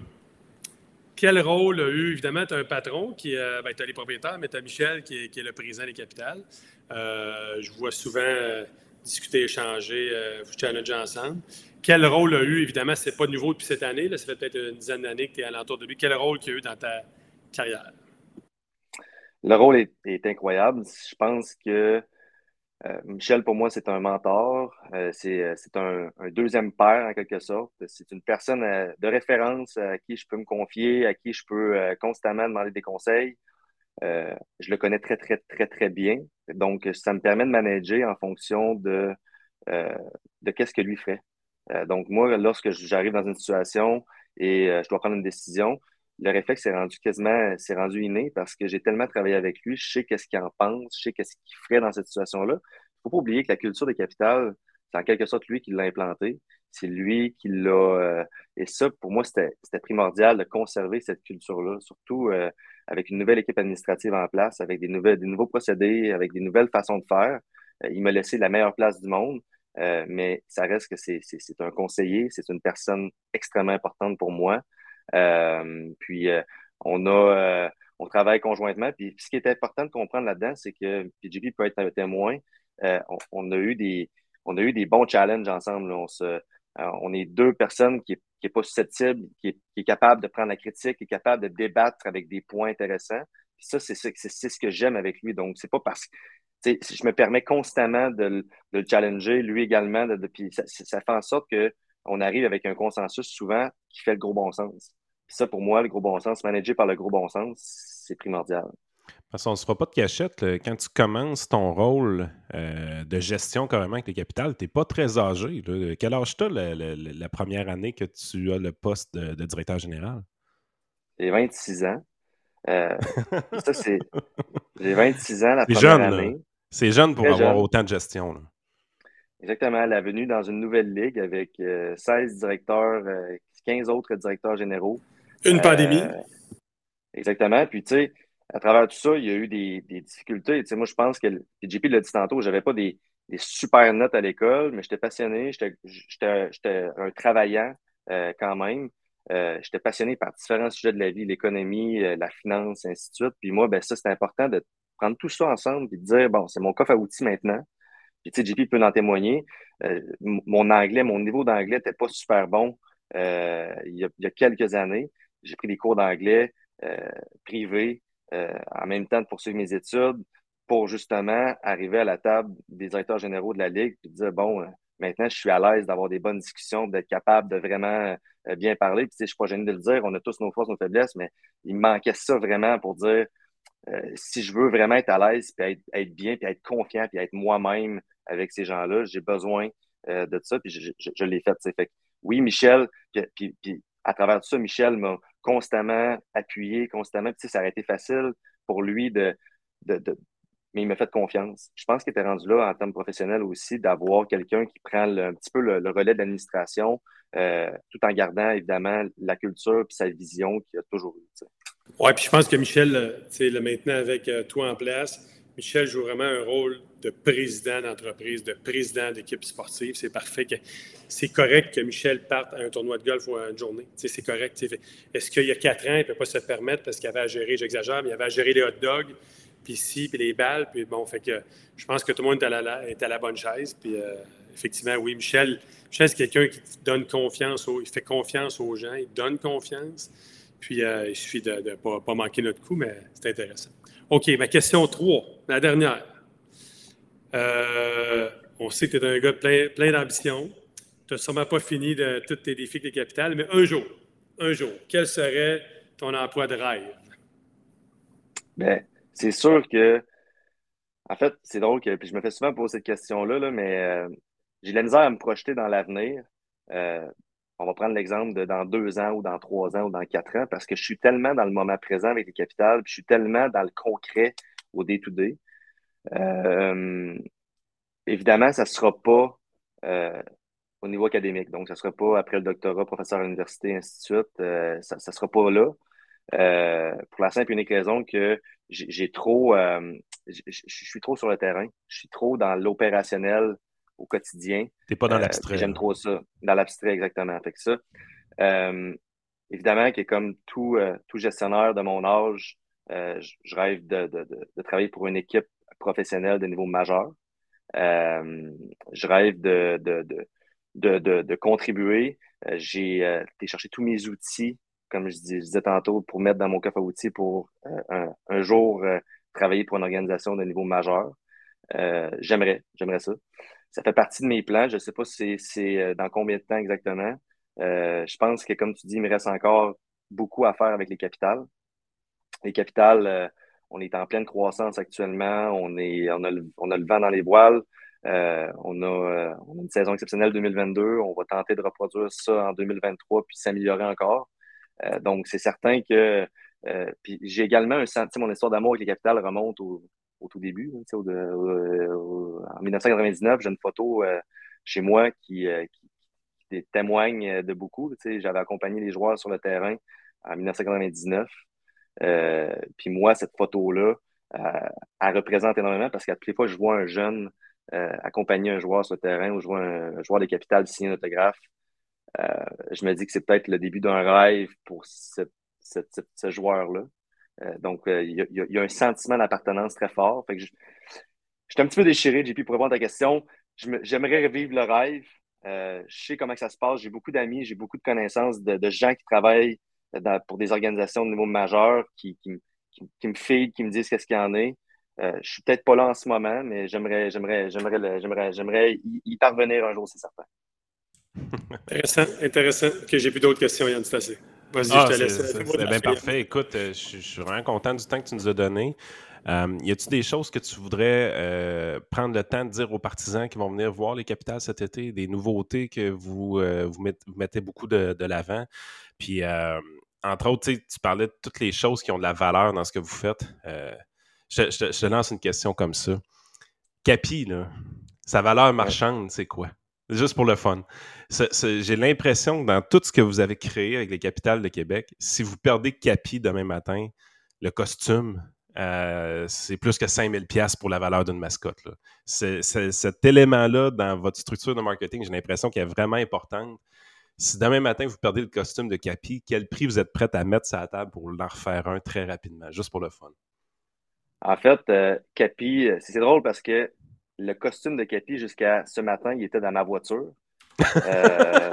Quel rôle a eu, évidemment, tu as un patron qui euh, ben, tu as les propriétaires, mais tu as Michel qui est, le président des capitales. Euh, je vois souvent euh, discuter, échanger, vous challenger ensemble. Quel rôle a eu, évidemment, ce n'est pas nouveau depuis cette année, là, ça fait peut-être une dizaine d'années que tu es alentour de lui. Quel rôle il a eu dans ta carrière? Le rôle est incroyable. Je pense que euh, Michel, pour moi, c'est un mentor. Euh, euh, c'est un, deuxième père, en quelque sorte. C'est une personne de référence à qui je peux me confier, à qui je peux constamment demander des conseils. je le connais très, très, très, très bien. Donc, ça me permet de manager en fonction de, de qu'est-ce que lui ferait. donc, moi, lorsque j'arrive dans une situation et je dois prendre une décision, le réflexe s'est rendu quasiment, c'est rendu inné parce que j'ai tellement travaillé avec lui, je sais qu'est-ce qu'il en pense, je sais qu'est-ce qu'il ferait dans cette situation-là. Il faut pas oublier que la culture des capitales, c'est en quelque sorte lui qui l'a implanté. C'est lui qui l'a. Euh, et ça, pour moi, c'était primordial de conserver cette culture-là, surtout euh, avec une nouvelle équipe administrative en place, avec des, nouvelles, des nouveaux procédés, avec des nouvelles façons de faire. Euh, il m'a laissé la meilleure place du monde, mais ça reste que c'est un conseiller, c'est une personne extrêmement importante pour moi. Euh, puis euh, on a euh, on travaille conjointement. Puis ce qui est important de comprendre là-dedans, c'est que PGP peut être un témoin. on, a eu des on a eu des bons challenges ensemble. On, se, on est deux personnes qui n'est pas susceptible, qui est, qui est, capable de prendre la critique, qui est capable de débattre avec des points intéressants. Puis ça, c'est ce que j'aime avec lui. Donc, c'est pas parce que je me permets constamment de, le challenger, lui également. De, puis ça, ça, fait en sorte qu'on arrive avec un consensus souvent qui fait le gros bon sens ça, pour moi, le gros bon sens, manager par le gros bon sens, c'est primordial. Parce qu'on ne se fera pas de cachette. Quand tu commences ton rôle euh, de gestion carrément avec les capitales, tu n'es pas très âgé. Quel âge tu as la, première année que tu as le poste de, directeur général? J'ai 26 ans. Euh, ça, c'est. J'ai 26 ans la première jeune, année. C'est jeune pour avoir autant de gestion. Exactement. La venue dans une nouvelle ligue avec 16 euh, directeurs, 15 autres directeurs généraux. Une pandémie. Euh, exactement. Puis, tu sais, à travers tout ça, il y a eu des, difficultés. Tu sais, moi, je pense que, JP l'a dit tantôt, j'avais pas des, super notes à l'école, mais j'étais passionné, j'étais un travaillant euh, quand même. Euh, j'étais passionné par différents sujets de la vie, l'économie, la finance, ainsi de suite. Puis moi, ben ça, c'est important de prendre tout ça ensemble et de dire, bon, c'est mon coffre à outils maintenant. Puis, tu sais, JP peut en témoigner. mon anglais, mon niveau d'anglais n'était pas super bon il, y a, quelques années. J'ai pris des cours d'anglais euh, privés euh, en même temps de poursuivre mes études pour justement arriver à la table des directeurs généraux de la Ligue et dire, bon, maintenant, je suis à l'aise d'avoir des bonnes discussions, d'être capable de vraiment bien parler. Puis, je ne suis pas gêné de le dire, on a tous nos forces, nos faiblesses, mais il me manquait ça vraiment pour dire, si je veux vraiment être à l'aise, puis être, bien, puis être confiant, puis être moi-même avec ces gens-là, j'ai besoin de ça, puis je, l'ai fait. fait oui, Michel, puis, à travers tout ça, Michel m'a constamment appuyé, constamment. Puis, ça aurait été facile pour lui de, de, mais il m'a fait confiance. Je pense qu'il était rendu là en termes professionnels aussi d'avoir quelqu'un qui prend un petit peu le, relais d'administration, euh, tout en gardant évidemment la culture et sa vision qu'il a toujours eue. Oui, puis je pense que Michel, euh, le maintenant avec euh, toi en place, Michel joue vraiment un rôle de président d'entreprise, de président d'équipe sportive. C'est parfait. C'est correct que Michel parte à un tournoi de golf ou à une journée. C'est correct. Est-ce qu'il y a quatre ans, il ne peut pas se permettre parce qu'il avait à gérer, j'exagère, mais il avait à gérer les hot dogs, puis ici, puis les balles. Puis bon, fait que je pense que tout le monde est à la, bonne chaise. Euh, effectivement, oui, Michel, Michel c'est quelqu'un qui donne confiance, il fait confiance aux gens, il donne confiance. Puis euh, il suffit de ne pas, manquer notre coup, mais c'est intéressant. OK, ma question 3, la dernière. Euh, on sait que tu es un gars plein, plein d'ambition. Tu n'as sûrement pas fini de tous tes défis de capital, mais un jour, un jour, quel serait ton emploi de rêve? Bien, c'est sûr que, en fait, c'est drôle que puis je me fais souvent poser cette question-là, là, mais euh, j'ai la misère à me projeter dans l'avenir. Euh, on va prendre l'exemple de dans deux ans ou dans trois ans ou dans quatre ans, parce que je suis tellement dans le moment présent avec les capitales, puis je suis tellement dans le concret au day-to-day. Euh, évidemment, ça ne sera pas au niveau académique. Donc, ça ne sera pas après le doctorat, professeur à l'université, ainsi de suite. ça ne sera pas là. pour la simple et unique raison que j'ai trop, euh, je suis trop sur le terrain. Je suis trop dans l'opérationnel au quotidien. T'es pas dans euh, l'abstrait. J'aime trop ça. Dans l'abstrait, exactement. Fait que ça, euh, évidemment que comme tout, tout gestionnaire de mon âge, je rêve de, de, de, travailler pour une équipe professionnelle de niveau majeur. je rêve de, de, de, de, contribuer. J'ai été chercher tous mes outils comme je, disais tantôt, pour mettre dans mon coffre à outils pour euh, un, jour euh, travailler pour une organisation de niveau majeur. Euh, j'aimerais, j'aimerais ça. Ça fait partie de mes plans. Je ne sais pas si c'est dans combien de temps exactement. je pense que, comme tu dis, il me reste encore beaucoup à faire avec les capitales. Les capitales, on est en pleine croissance actuellement. On, est, on, a, le, on a le vent dans les voiles. on, a, on, a, une saison exceptionnelle 2022. On va tenter de reproduire ça en 2023 puis s'améliorer encore. Euh, donc, c'est certain que. Euh, puis j'ai également un sentiment, mon histoire d'amour avec les capitales remonte au, tout début. Hein, en 1999, j'ai une photo euh, chez moi qui, témoigne de beaucoup. J'avais accompagné les joueurs sur le terrain en 1999. puis moi, cette photo-là, elle représente énormément parce qu'à toutes les fois je vois un jeune accompagner un joueur sur le terrain ou je vois un, joueur des capitales signer un autographe, euh, je me dis que c'est peut-être le début d'un rêve pour ce, joueur-là. Euh, donc, euh, il y, a un sentiment d'appartenance très fort. Je, suis un petit peu déchiré, JP, pour répondre à ta question. J'aimerais revivre le rêve. je sais comment ça se passe. J'ai beaucoup d'amis, j'ai beaucoup de connaissances de, gens qui travaillent pour des organisations de niveau majeur qui, me filent, qui me disent qu'est-ce qu'il y en est. Euh, je suis peut-être pas là en ce moment, mais j'aimerais, y parvenir un jour, c'est certain intéressant, intéressant. Que j'ai plus d'autres questions, Yann, c'est. Vas-y, je te ah, laisse. C'est bien parfait. Écoute, euh, je, suis vraiment content du temps que tu nous as donné. Euh, y a-t-il des choses que tu voudrais euh, prendre le temps de dire aux partisans qui vont venir voir les capitales cet été, des nouveautés que vous, vous, mettez beaucoup de, l'avant? Puis, entre autres, tu parlais de toutes les choses qui ont de la valeur dans ce que vous faites. Je, je, te lance une question comme ça. Capi, là, sa valeur marchande, c'est quoi? Juste pour le fun. J'ai l'impression que dans tout ce que vous avez créé avec les capitales de Québec, si vous perdez Capi demain matin, le costume, euh, c'est plus que 5000 pièces pour la valeur d'une mascotte. cet élément-là dans votre structure de marketing, j'ai l'impression qu'il est vraiment important. Si demain matin, vous perdez le costume de Capi, quel prix vous êtes prêt à mettre sur la table pour en refaire un très rapidement, juste pour le fun? En fait, euh, Capi, euh, c'est drôle parce que le costume de Capi jusqu'à ce matin, il était dans ma voiture. Euh,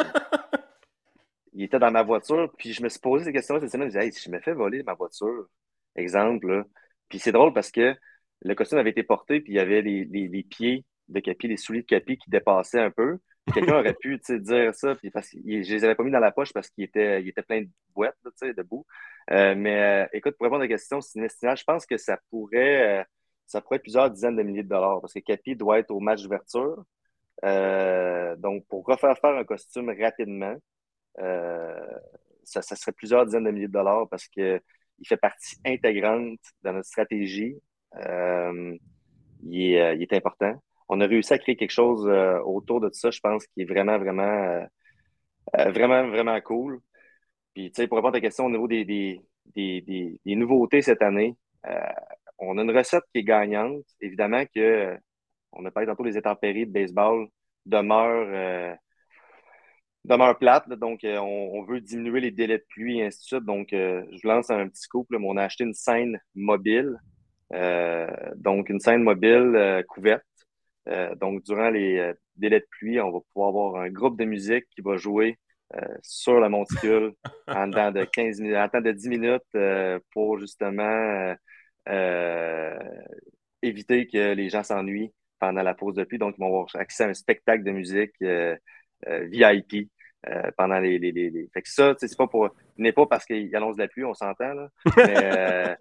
il était dans ma voiture, puis je me suis posé ces questions cette semaine. Je me disais, si je me fais voler ma voiture, exemple, puis c'est drôle parce que le costume avait été porté, puis il y avait les, pieds de Capi, les souliers de Capi qui dépassaient un peu. Quelqu'un aurait pu dire ça, puis parce que je les avais pas mis dans la poche parce qu'il était, il était plein de boîtes, debout. Euh, mais euh, écoute, pour répondre à la question, je pense que ça pourrait ça pourrait être plusieurs dizaines de milliers de dollars parce que Capi doit être au match d'ouverture. Euh, donc, pour refaire faire un costume rapidement, euh, ça, serait plusieurs dizaines de milliers de dollars parce qu'il fait partie intégrante de notre stratégie. Euh, il est, il est important. On a réussi à créer quelque chose autour de ça, je pense, qui est vraiment, vraiment, vraiment, vraiment cool. Puis, tu sais, pour répondre à ta question au niveau des, des, des, des nouveautés cette année, on a une recette qui est gagnante. Évidemment que, on a parlé tantôt des intempéries de baseball demeurent, euh, demeure plate. donc, euh, on, veut diminuer les délais de pluie et ainsi de suite. Donc, euh, je lance un petit couple. On a acheté une scène mobile. donc, une scène mobile couverte. donc, durant les délais de pluie, on va pouvoir avoir un groupe de musique qui va jouer sur la monticule de 15 minutes, en temps de 10 minutes pour justement éviter que les gens s'ennuient pendant la pause de pluie. Donc, ils vont avoir accès à un spectacle de musique euh, euh, VIP euh, pendant les, les, les, Fait que ça, c'est pas pour. n'est pas parce qu'il annonce de la pluie, on s'entend, là.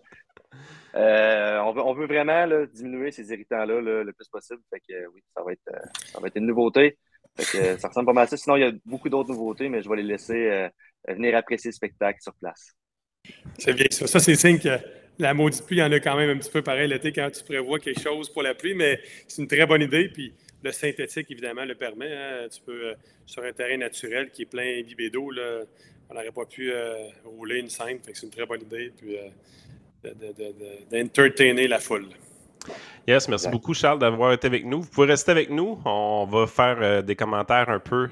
Mais on, veut, on veut vraiment diminuer ces irritants-là le plus possible. Fait que oui, ça va être, ça va être une nouveauté. Fait que, ça ressemble pas mal à ça. Sinon, il y a beaucoup d'autres nouveautés, mais je vais les laisser venir apprécier le spectacle sur place. C'est bien ça. Ça, c'est signe que la maudite pluie, il y en a quand même un petit peu pareil l'été quand tu prévois quelque chose pour la pluie, mais c'est une très bonne idée. Puis le synthétique, évidemment, le permet. Hein. Tu peux, euh, sur un terrain naturel qui est plein imbibé d'eau, on n'aurait pas pu euh, rouler une scène. c'est une très bonne idée. Puis euh, d'entertainer la foule. Yes, merci beaucoup, Charles, d'avoir été avec nous. Vous pouvez rester avec nous. On va faire des commentaires un peu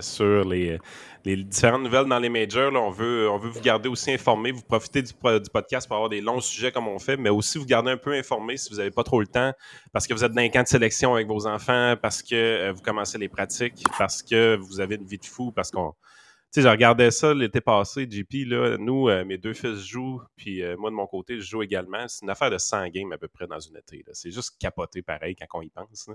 sur les, les différentes nouvelles dans les majors. on, veut, on veut vous garder aussi informé, vous profitez du, podcast pour avoir des longs sujets comme on fait, mais aussi vous garder un peu informé si vous n'avez pas trop le temps, parce que vous êtes dans un camp de sélection avec vos enfants, parce que euh, vous commencez les pratiques, parce que vous avez une vie de fou, parce qu'on sais, je regardais ça l'été passé, JP, là, nous, euh, mes deux fils jouent, puis euh, moi, de mon côté, je joue également. C'est une affaire de 100 games à peu près dans une été. C'est juste capoté pareil quand on y pense.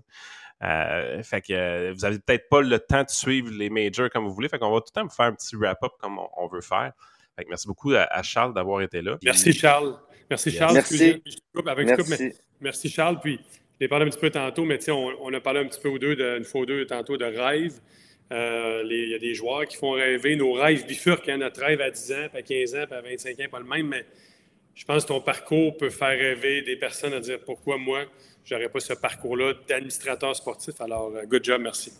Euh, fait que vous avez peut-être pas le temps de suivre les majors comme vous voulez. Fait qu'on va tout le temps vous faire un petit wrap-up comme on, veut faire. Fait que merci beaucoup à, Charles d'avoir été là. Merci, Charles. Merci, Charles. Merci. merci. merci, Charles. Puis, je l'ai parlé un petit peu tantôt, mais on, on a parlé un petit peu ou deux, de, une fois ou deux tantôt de rêve. Euh, il y a des joueurs qui font rêver. Nos rêves bifurquent. Hein, notre rêve à 10 ans, à 15 ans, à 25 ans, pas le même, mais je pense que ton parcours peut faire rêver des personnes à dire pourquoi moi, je n'aurais pas ce parcours-là d'administrateur sportif? Alors, euh, good job, merci.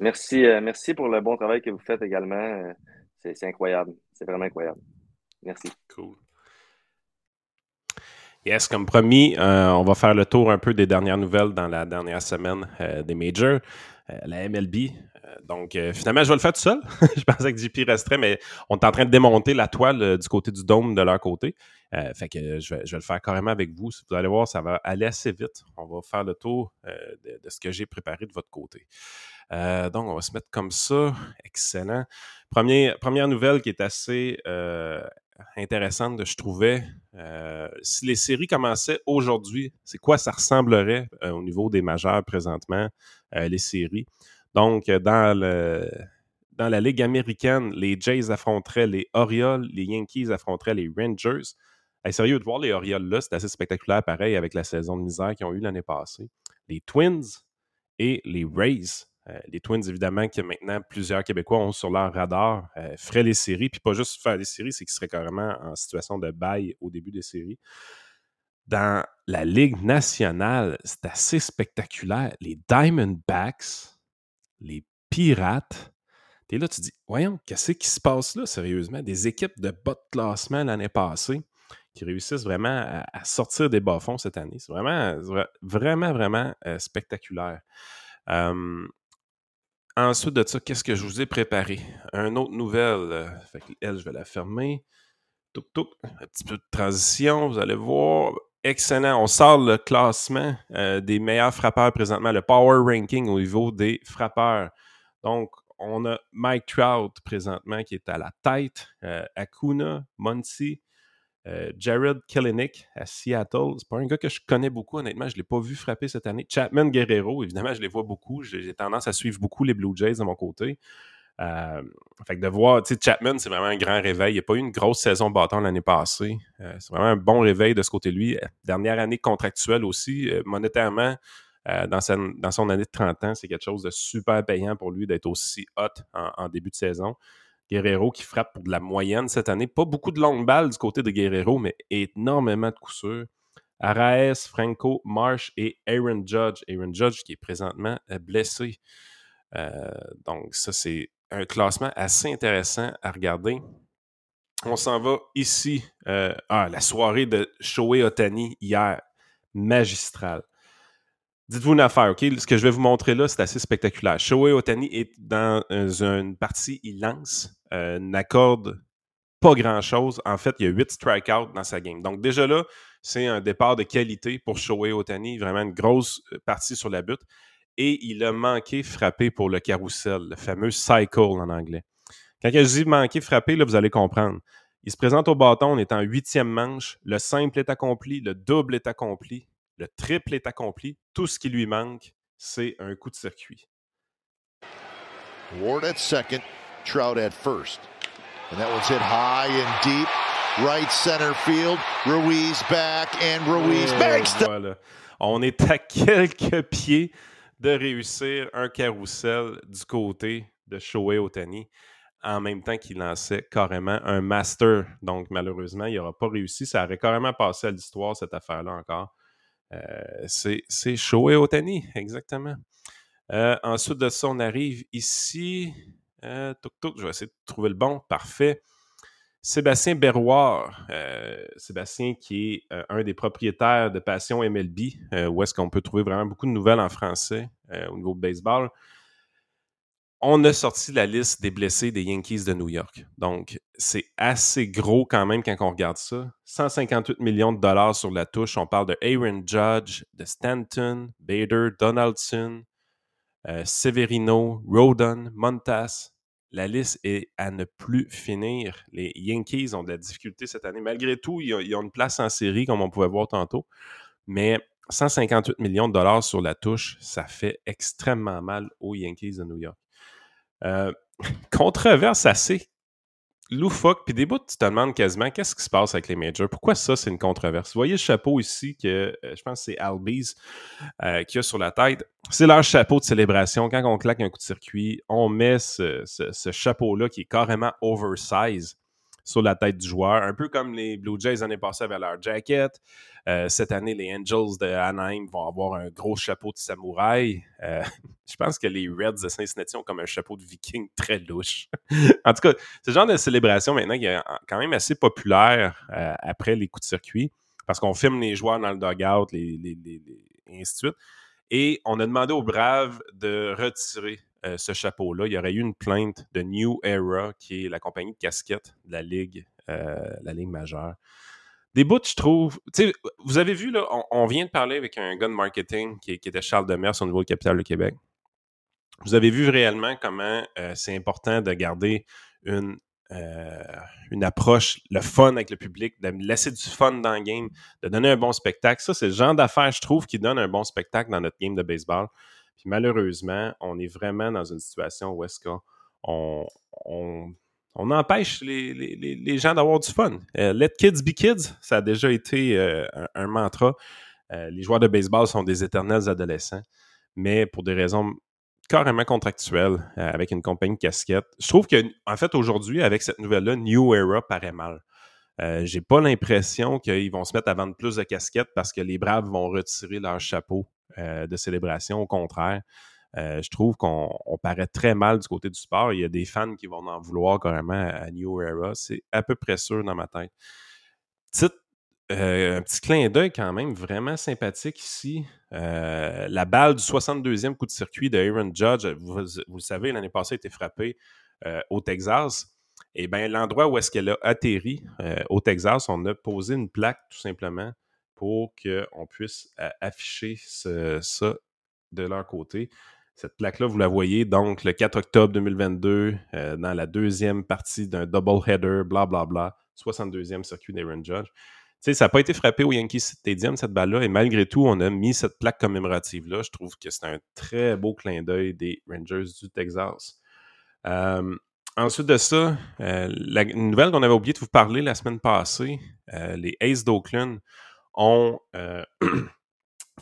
Merci, euh, merci pour le bon travail que vous faites également. C'est incroyable. C'est vraiment incroyable. Merci. Cool. Yes, comme promis, on va faire le tour un peu des dernières nouvelles dans la dernière semaine des majors. Euh, la MLB. Euh, donc, euh, finalement, je vais le faire tout seul. je pensais que JP resterait, mais on est en train de démonter la toile du côté du dôme de leur côté. fait que je vais, le faire carrément avec vous. Vous allez voir, ça va aller assez vite. On va faire le tour de, ce que j'ai préparé de votre côté. donc, on va se mettre comme ça. Excellent. première nouvelle qui est assez intéressante, je trouvais. si les séries commençaient aujourd'hui, c'est quoi ça ressemblerait au niveau des majeurs présentement? Euh, les séries? Donc, euh, dans, la Ligue américaine, les Jays affronteraient les Orioles, les Yankees affronteraient les Rangers. sérieux, de voir les Orioles là, c'est assez spectaculaire, pareil, avec la saison de misère qu'ils ont eu l'année passée. Les Twins et les Rays. Euh, les Twins, évidemment, que maintenant plusieurs Québécois ont sur leur radar, feraient les séries. Puis pas juste faire les séries, c'est qu'ils seraient carrément en situation de bail au début des séries dans la Ligue nationale, c'est assez spectaculaire. Les Diamondbacks, les Pirates, es là, tu dis, voyons, qu'est-ce qui se passe là, sérieusement? Des équipes de bas de classement l'année passée qui réussissent vraiment à, sortir des bas-fonds cette année. C'est vraiment, vraiment, vraiment euh, spectaculaire. Ensuite de ça, qu'est-ce que je vous ai préparé? Une autre nouvelle. Euh, elle, je vais la fermer. Un petit peu de transition, vous allez voir excellent. On sort le classement euh, des meilleurs frappeurs présentement, le power ranking au niveau des frappeurs. Donc, on a Mike Trout présentement qui est à la tête, euh, Acuna, Muncy, euh, Jared Kellenick à Seattle. C'est pas un gars que je connais beaucoup, honnêtement. Je ne l'ai pas vu frapper cette année. Chapman Guerrero, évidemment, je les vois beaucoup. J'ai tendance à suivre beaucoup les Blue Jays de mon côté. Euh, fait que de voir, tu sais, Chapman, c'est vraiment un grand réveil. Il n'y a pas eu une grosse saison bâton l'année passée. Euh, c'est vraiment un bon réveil de ce côté de lui. Dernière année contractuelle aussi, monétairement, dans, dans, son année de 30 ans, c'est quelque chose de super payant pour lui d'être aussi hot en, début de saison. Guerrero qui frappe pour de la moyenne cette année. Pas beaucoup de longues balles du côté de Guerrero, mais énormément de coups. Araes, Franco, Marsh et Aaron Judge. Aaron Judge qui est présentement blessé. donc, ça, c'est un classement assez intéressant à regarder. On s'en va ici. Euh, ah, la soirée de Shohei Otani hier. Magistrale. Dites-vous une affaire, OK? Ce que je vais vous montrer là, c'est assez spectaculaire. Shohei Otani est dans une partie, il lance, euh, n'accorde pas grand-chose. En fait, il y a 8 strikeouts dans sa game. Donc déjà là, c'est un départ de qualité pour Shohei Otani. Vraiment une grosse euh, partie sur la butte. Et il a manqué frapper pour le carrousel, le fameux cycle en anglais. Quand je dis manquer frapper, là, vous allez comprendre. Il se présente au bâton, on est en huitième manche. Le simple est accompli, le double est accompli, le triple est accompli. Tout ce qui lui manque, c'est un coup de circuit. Ward at second, Trout at first. And that one's hit high and deep. Right center field. Ruiz back and Ruiz makes Voilà. On est à quelques pieds de réussir un carrousel du côté de Shohei Otani en même temps qu'il lançait carrément un master. Donc, malheureusement, il n'aura pas réussi. Ça aurait carrément passé à l'histoire, cette affaire-là encore. Euh, c'est Shohei Otani, exactement. Euh, ensuite de ça, on arrive ici. Euh, je vais essayer de trouver le bon. Parfait. Sébastien Berroir. Sébastien qui est un des propriétaires de Passion MLB, où est-ce qu'on peut trouver vraiment beaucoup de nouvelles en français au niveau de baseball on a sorti la liste des blessés des Yankees de New York. Donc, c'est assez gros quand même quand on regarde ça. 158 millions de dollars sur la touche. On parle de Aaron Judge, de Stanton, Bader, Donaldson, euh, Severino, Rodon, Montas. La liste est à ne plus finir. Les Yankees ont de la difficulté cette année. Malgré tout, ils ont une place en série, comme on pouvait voir tantôt. Mais 158 millions de dollars sur la touche, ça fait extrêmement mal aux Yankees de New York. Euh, controverse assez loufoque. Puis des bouts, tu te demandes quasiment qu'est-ce qui se passe avec les majors? Pourquoi ça, c'est une controverse? Vous voyez le chapeau ici que euh, je pense que c'est Albies euh, qui a sur la tête. C'est leur chapeau de célébration. Quand on claque un coup de circuit, on met ce, ce chapeau-là qui est carrément oversize sur la tête du joueur. Un peu comme les Blue Jays l'année passée avec leur jacket. Euh, cette année, les Angels de Anaheim vont avoir un gros chapeau de samouraï. Euh, je pense que les Reds de Cincinnati ont comme un chapeau de viking très louche. en tout cas, ce genre de célébration maintenant qui est quand même assez populaire euh, après les coups de circuit parce qu'on filme les joueurs dans le dugout, les, et ainsi de suite. Et on a demandé aux Braves de retirer ce chapeau-là. Il y aurait eu une plainte de New Era, qui est la compagnie de casquettes de la Ligue, la Ligue majeure des bouts, je trouve. Vous avez vu, là, on, vient de parler avec un gars de marketing qui, était Charles Demers au niveau de Capital du Québec. Vous avez vu réellement comment euh, c'est important de garder une, euh, une approche, le fun avec le public, de laisser du fun dans le game, de donner un bon spectacle. Ça, c'est le genre d'affaires, je trouve, qui donne un bon spectacle dans notre game de baseball. Malheureusement, on est vraiment dans une situation où est-ce qu'on on, on empêche les, gens d'avoir du fun. Euh, let kids be kids, ça a déjà été euh, un, mantra. Euh, les joueurs de baseball sont des éternels adolescents, mais pour des raisons carrément contractuelles, avec une compagnie casquette. Je trouve que, en fait, aujourd'hui, avec cette nouvelle-là, New Era paraît mal. J'ai pas l'impression qu'ils vont se mettre à vendre plus de casquettes parce que les Braves vont retirer leur chapeau de célébration. Au contraire, euh, je trouve qu'on paraît très mal du côté du sport. Il y a des fans qui vont en vouloir carrément à New Era. C'est à peu près sûr dans ma tête. Euh, un petit clin d'œil quand même vraiment sympathique ici. Euh, la balle du 62e coup de circuit de Aaron Judge, vous, le savez, l'année passée a été frappée au Texas. Et eh bien, l'endroit où est-ce qu'elle a atterri au Texas, on a posé une plaque tout simplement pour qu'on puisse afficher ça de leur côté. Cette plaque-là, vous la voyez donc le 4 octobre 2022 euh, dans la deuxième partie d'un double header, blablabla, bla, 62e circuit d'Aaron Judge. sais, ça n'a pas été frappé au Yankee Stadium, cette balle-là, et malgré tout, on a mis cette plaque commémorative-là. Je trouve que c'est un très beau clin d'œil des Rangers du Texas. Euh, ensuite de ça, euh, la nouvelle qu'on avait oublié de vous parler la semaine passée, les Aces d'Oakland ont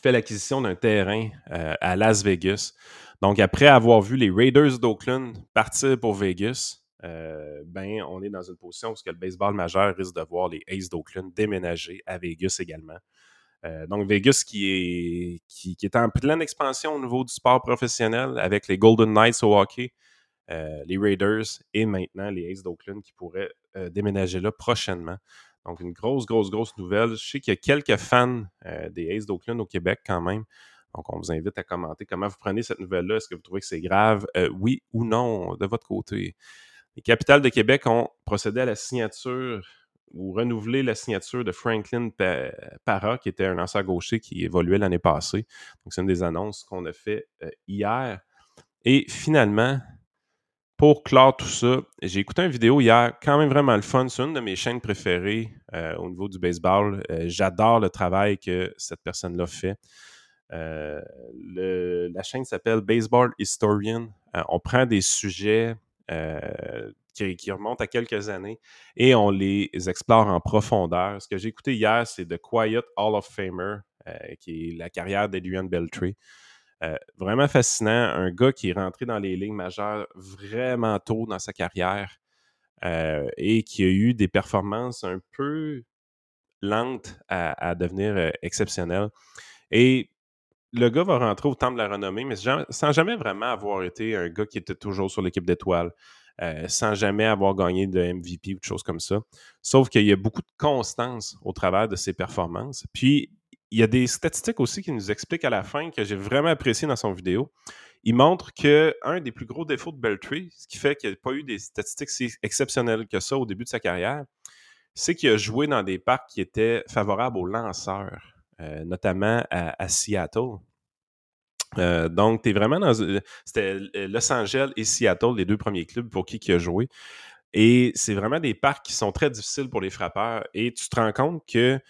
fait l'acquisition d'un terrain euh, à Las Vegas. Donc, après avoir vu les Raiders d'Oakland partir pour Vegas, euh, ben, on est dans une position où le baseball majeur risque de voir les Aces d'Oakland déménager à Vegas également. Euh, donc, Vegas qui est, qui, est en pleine expansion au niveau du sport professionnel avec les Golden Knights au hockey, euh, les Raiders et maintenant les Aces d'Oakland qui pourraient euh, déménager là prochainement. Donc, une grosse, grosse, grosse nouvelle. Je sais qu'il y a quelques fans des Aces d'Oakland au Québec quand même. Donc, on vous invite à commenter comment vous prenez cette nouvelle-là. Est-ce que vous trouvez que c'est grave? oui ou non, de votre côté? Les capitales de Québec ont procédé à la signature ou renouveler la signature de Franklin Para, qui était un lanceur gaucher qui évoluait l'année passée. Donc, c'est une des annonces qu'on a fait euh, hier. Et finalement, pour clore tout ça, j'ai écouté une vidéo hier, quand même vraiment le fun. C'est une de mes chaînes préférées euh, au niveau du baseball. Euh, j'adore le travail que cette personne-là fait. la chaîne s'appelle Baseball Historian. on prend des sujets qui, remontent à quelques années et on les explore en profondeur. Ce que j'ai écouté hier, c'est The Quiet Hall of Famer, euh, qui est la carrière d'Adrian Beltré. Euh, vraiment fascinant. Un gars qui est rentré dans les lignes majeures vraiment tôt dans sa carrière euh, et qui a eu des performances un peu lentes à, devenir exceptionnelles. Et le gars va rentrer au temps de la renommée, mais sans jamais vraiment avoir été un gars qui était toujours sur l'équipe d'étoiles. Euh, sans jamais avoir gagné de MVP ou de choses comme ça. Sauf qu'il y a beaucoup de constance au travers de ses performances. Puis, il y a des statistiques aussi qui nous expliquent à la fin que j'ai vraiment apprécié dans son vidéo. Il montre que un des plus gros défauts de Beltry, ce qui fait qu'il n'a pas eu des statistiques si exceptionnelles que ça au début de sa carrière, c'est qu'il a joué dans des parcs qui étaient favorables aux lanceurs, euh, notamment à, Seattle. Euh, donc, tu es vraiment dans. C'était Los Angeles et Seattle, les deux premiers clubs pour qui il a joué. Et c'est vraiment des parcs qui sont très difficiles pour les frappeurs. Et tu te rends compte que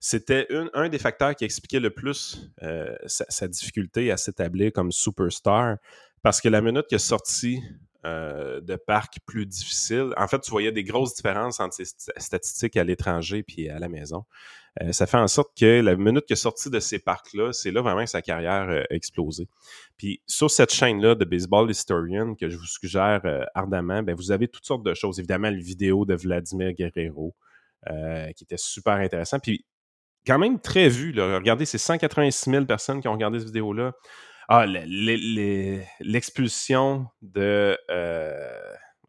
c'était un des facteurs qui expliquait le plus euh, sa, difficulté à s'établir comme superstar. Parce que la minute qu'il est sorti euh, de parcs plus difficiles, en fait, tu voyais des grosses différences entre ses statistiques à l'étranger et à la maison. Euh, ça fait en sorte que la minute qu'il est sorti de ces parcs-là, c'est là vraiment que sa carrière euh, a explosé. Puis sur cette chaîne-là de Baseball Historian que je vous suggère euh, ardemment, ben, vous avez toutes sortes de choses. Évidemment, la vidéo de Vladimir Guerrero, qui était super intéressant. Puis quand même très vu. Là. Regardez, c'est 186 000 personnes qui ont regardé cette vidéo-là. Ah, l'expulsion de...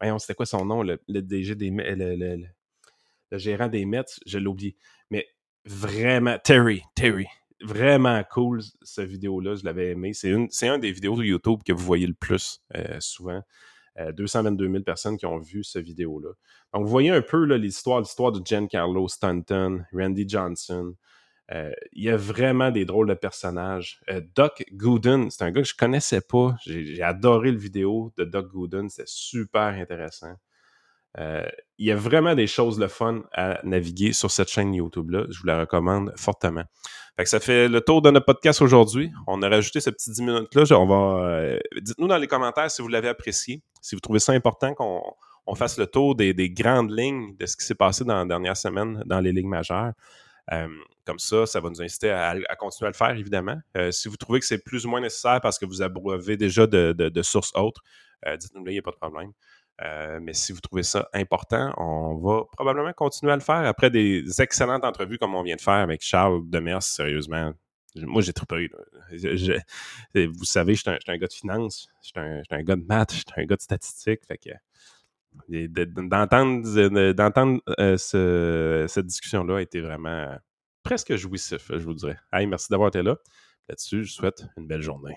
voyons, c'était quoi son nom? Le, DG des... Le, gérant des Mets, je l'ai oublié. Mais vraiment, Terry, Terry, vraiment cool cette vidéo-là, je l'avais aimé. C'est, une, un des vidéos de YouTube que vous voyez le plus euh, souvent. 222 euh, 000 personnes qui ont vu cette vidéo-là. Donc, vous voyez un peu l'histoire, l'histoire de Giancarlo Stanton, Randy Johnson. Euh, il y a vraiment des drôles de personnages. Doc Gooden, c'est un gars que je connaissais pas. J'ai, j'ai adoré le vidéo de Doc Gooden. C'était super intéressant. Euh, il y a vraiment des choses le fun à naviguer sur cette chaîne YouTube-là. Je vous la recommande fortement. Ça fait le tour de notre podcast aujourd'hui. On a rajouté ce petit 10 minutes-là. Euh, dites-nous dans les commentaires si vous l'avez apprécié, si vous trouvez ça important qu'on fasse le tour des, grandes lignes de ce qui s'est passé dans la dernière semaine dans les lignes majeures. Euh, comme ça, ça va nous inciter à, continuer à le faire, évidemment. si vous trouvez que c'est plus ou moins nécessaire parce que vous abreuvez déjà de, sources autres, dites-nous il n'y a pas de problème. Euh, mais si vous trouvez ça important, on va probablement continuer à le faire après des excellentes entrevues comme on vient de faire avec Charles Demers, sérieusement. Moi, j'ai trop peur. vous savez, je suis un, gars de finance, je suis un, gars de maths, je suis un gars de statistiques. Que d'entendre euh, cette discussion-là a été vraiment presque jouissif, je vous dirais. Hey, merci d'avoir été là. Là-dessus, je vous souhaite une belle journée.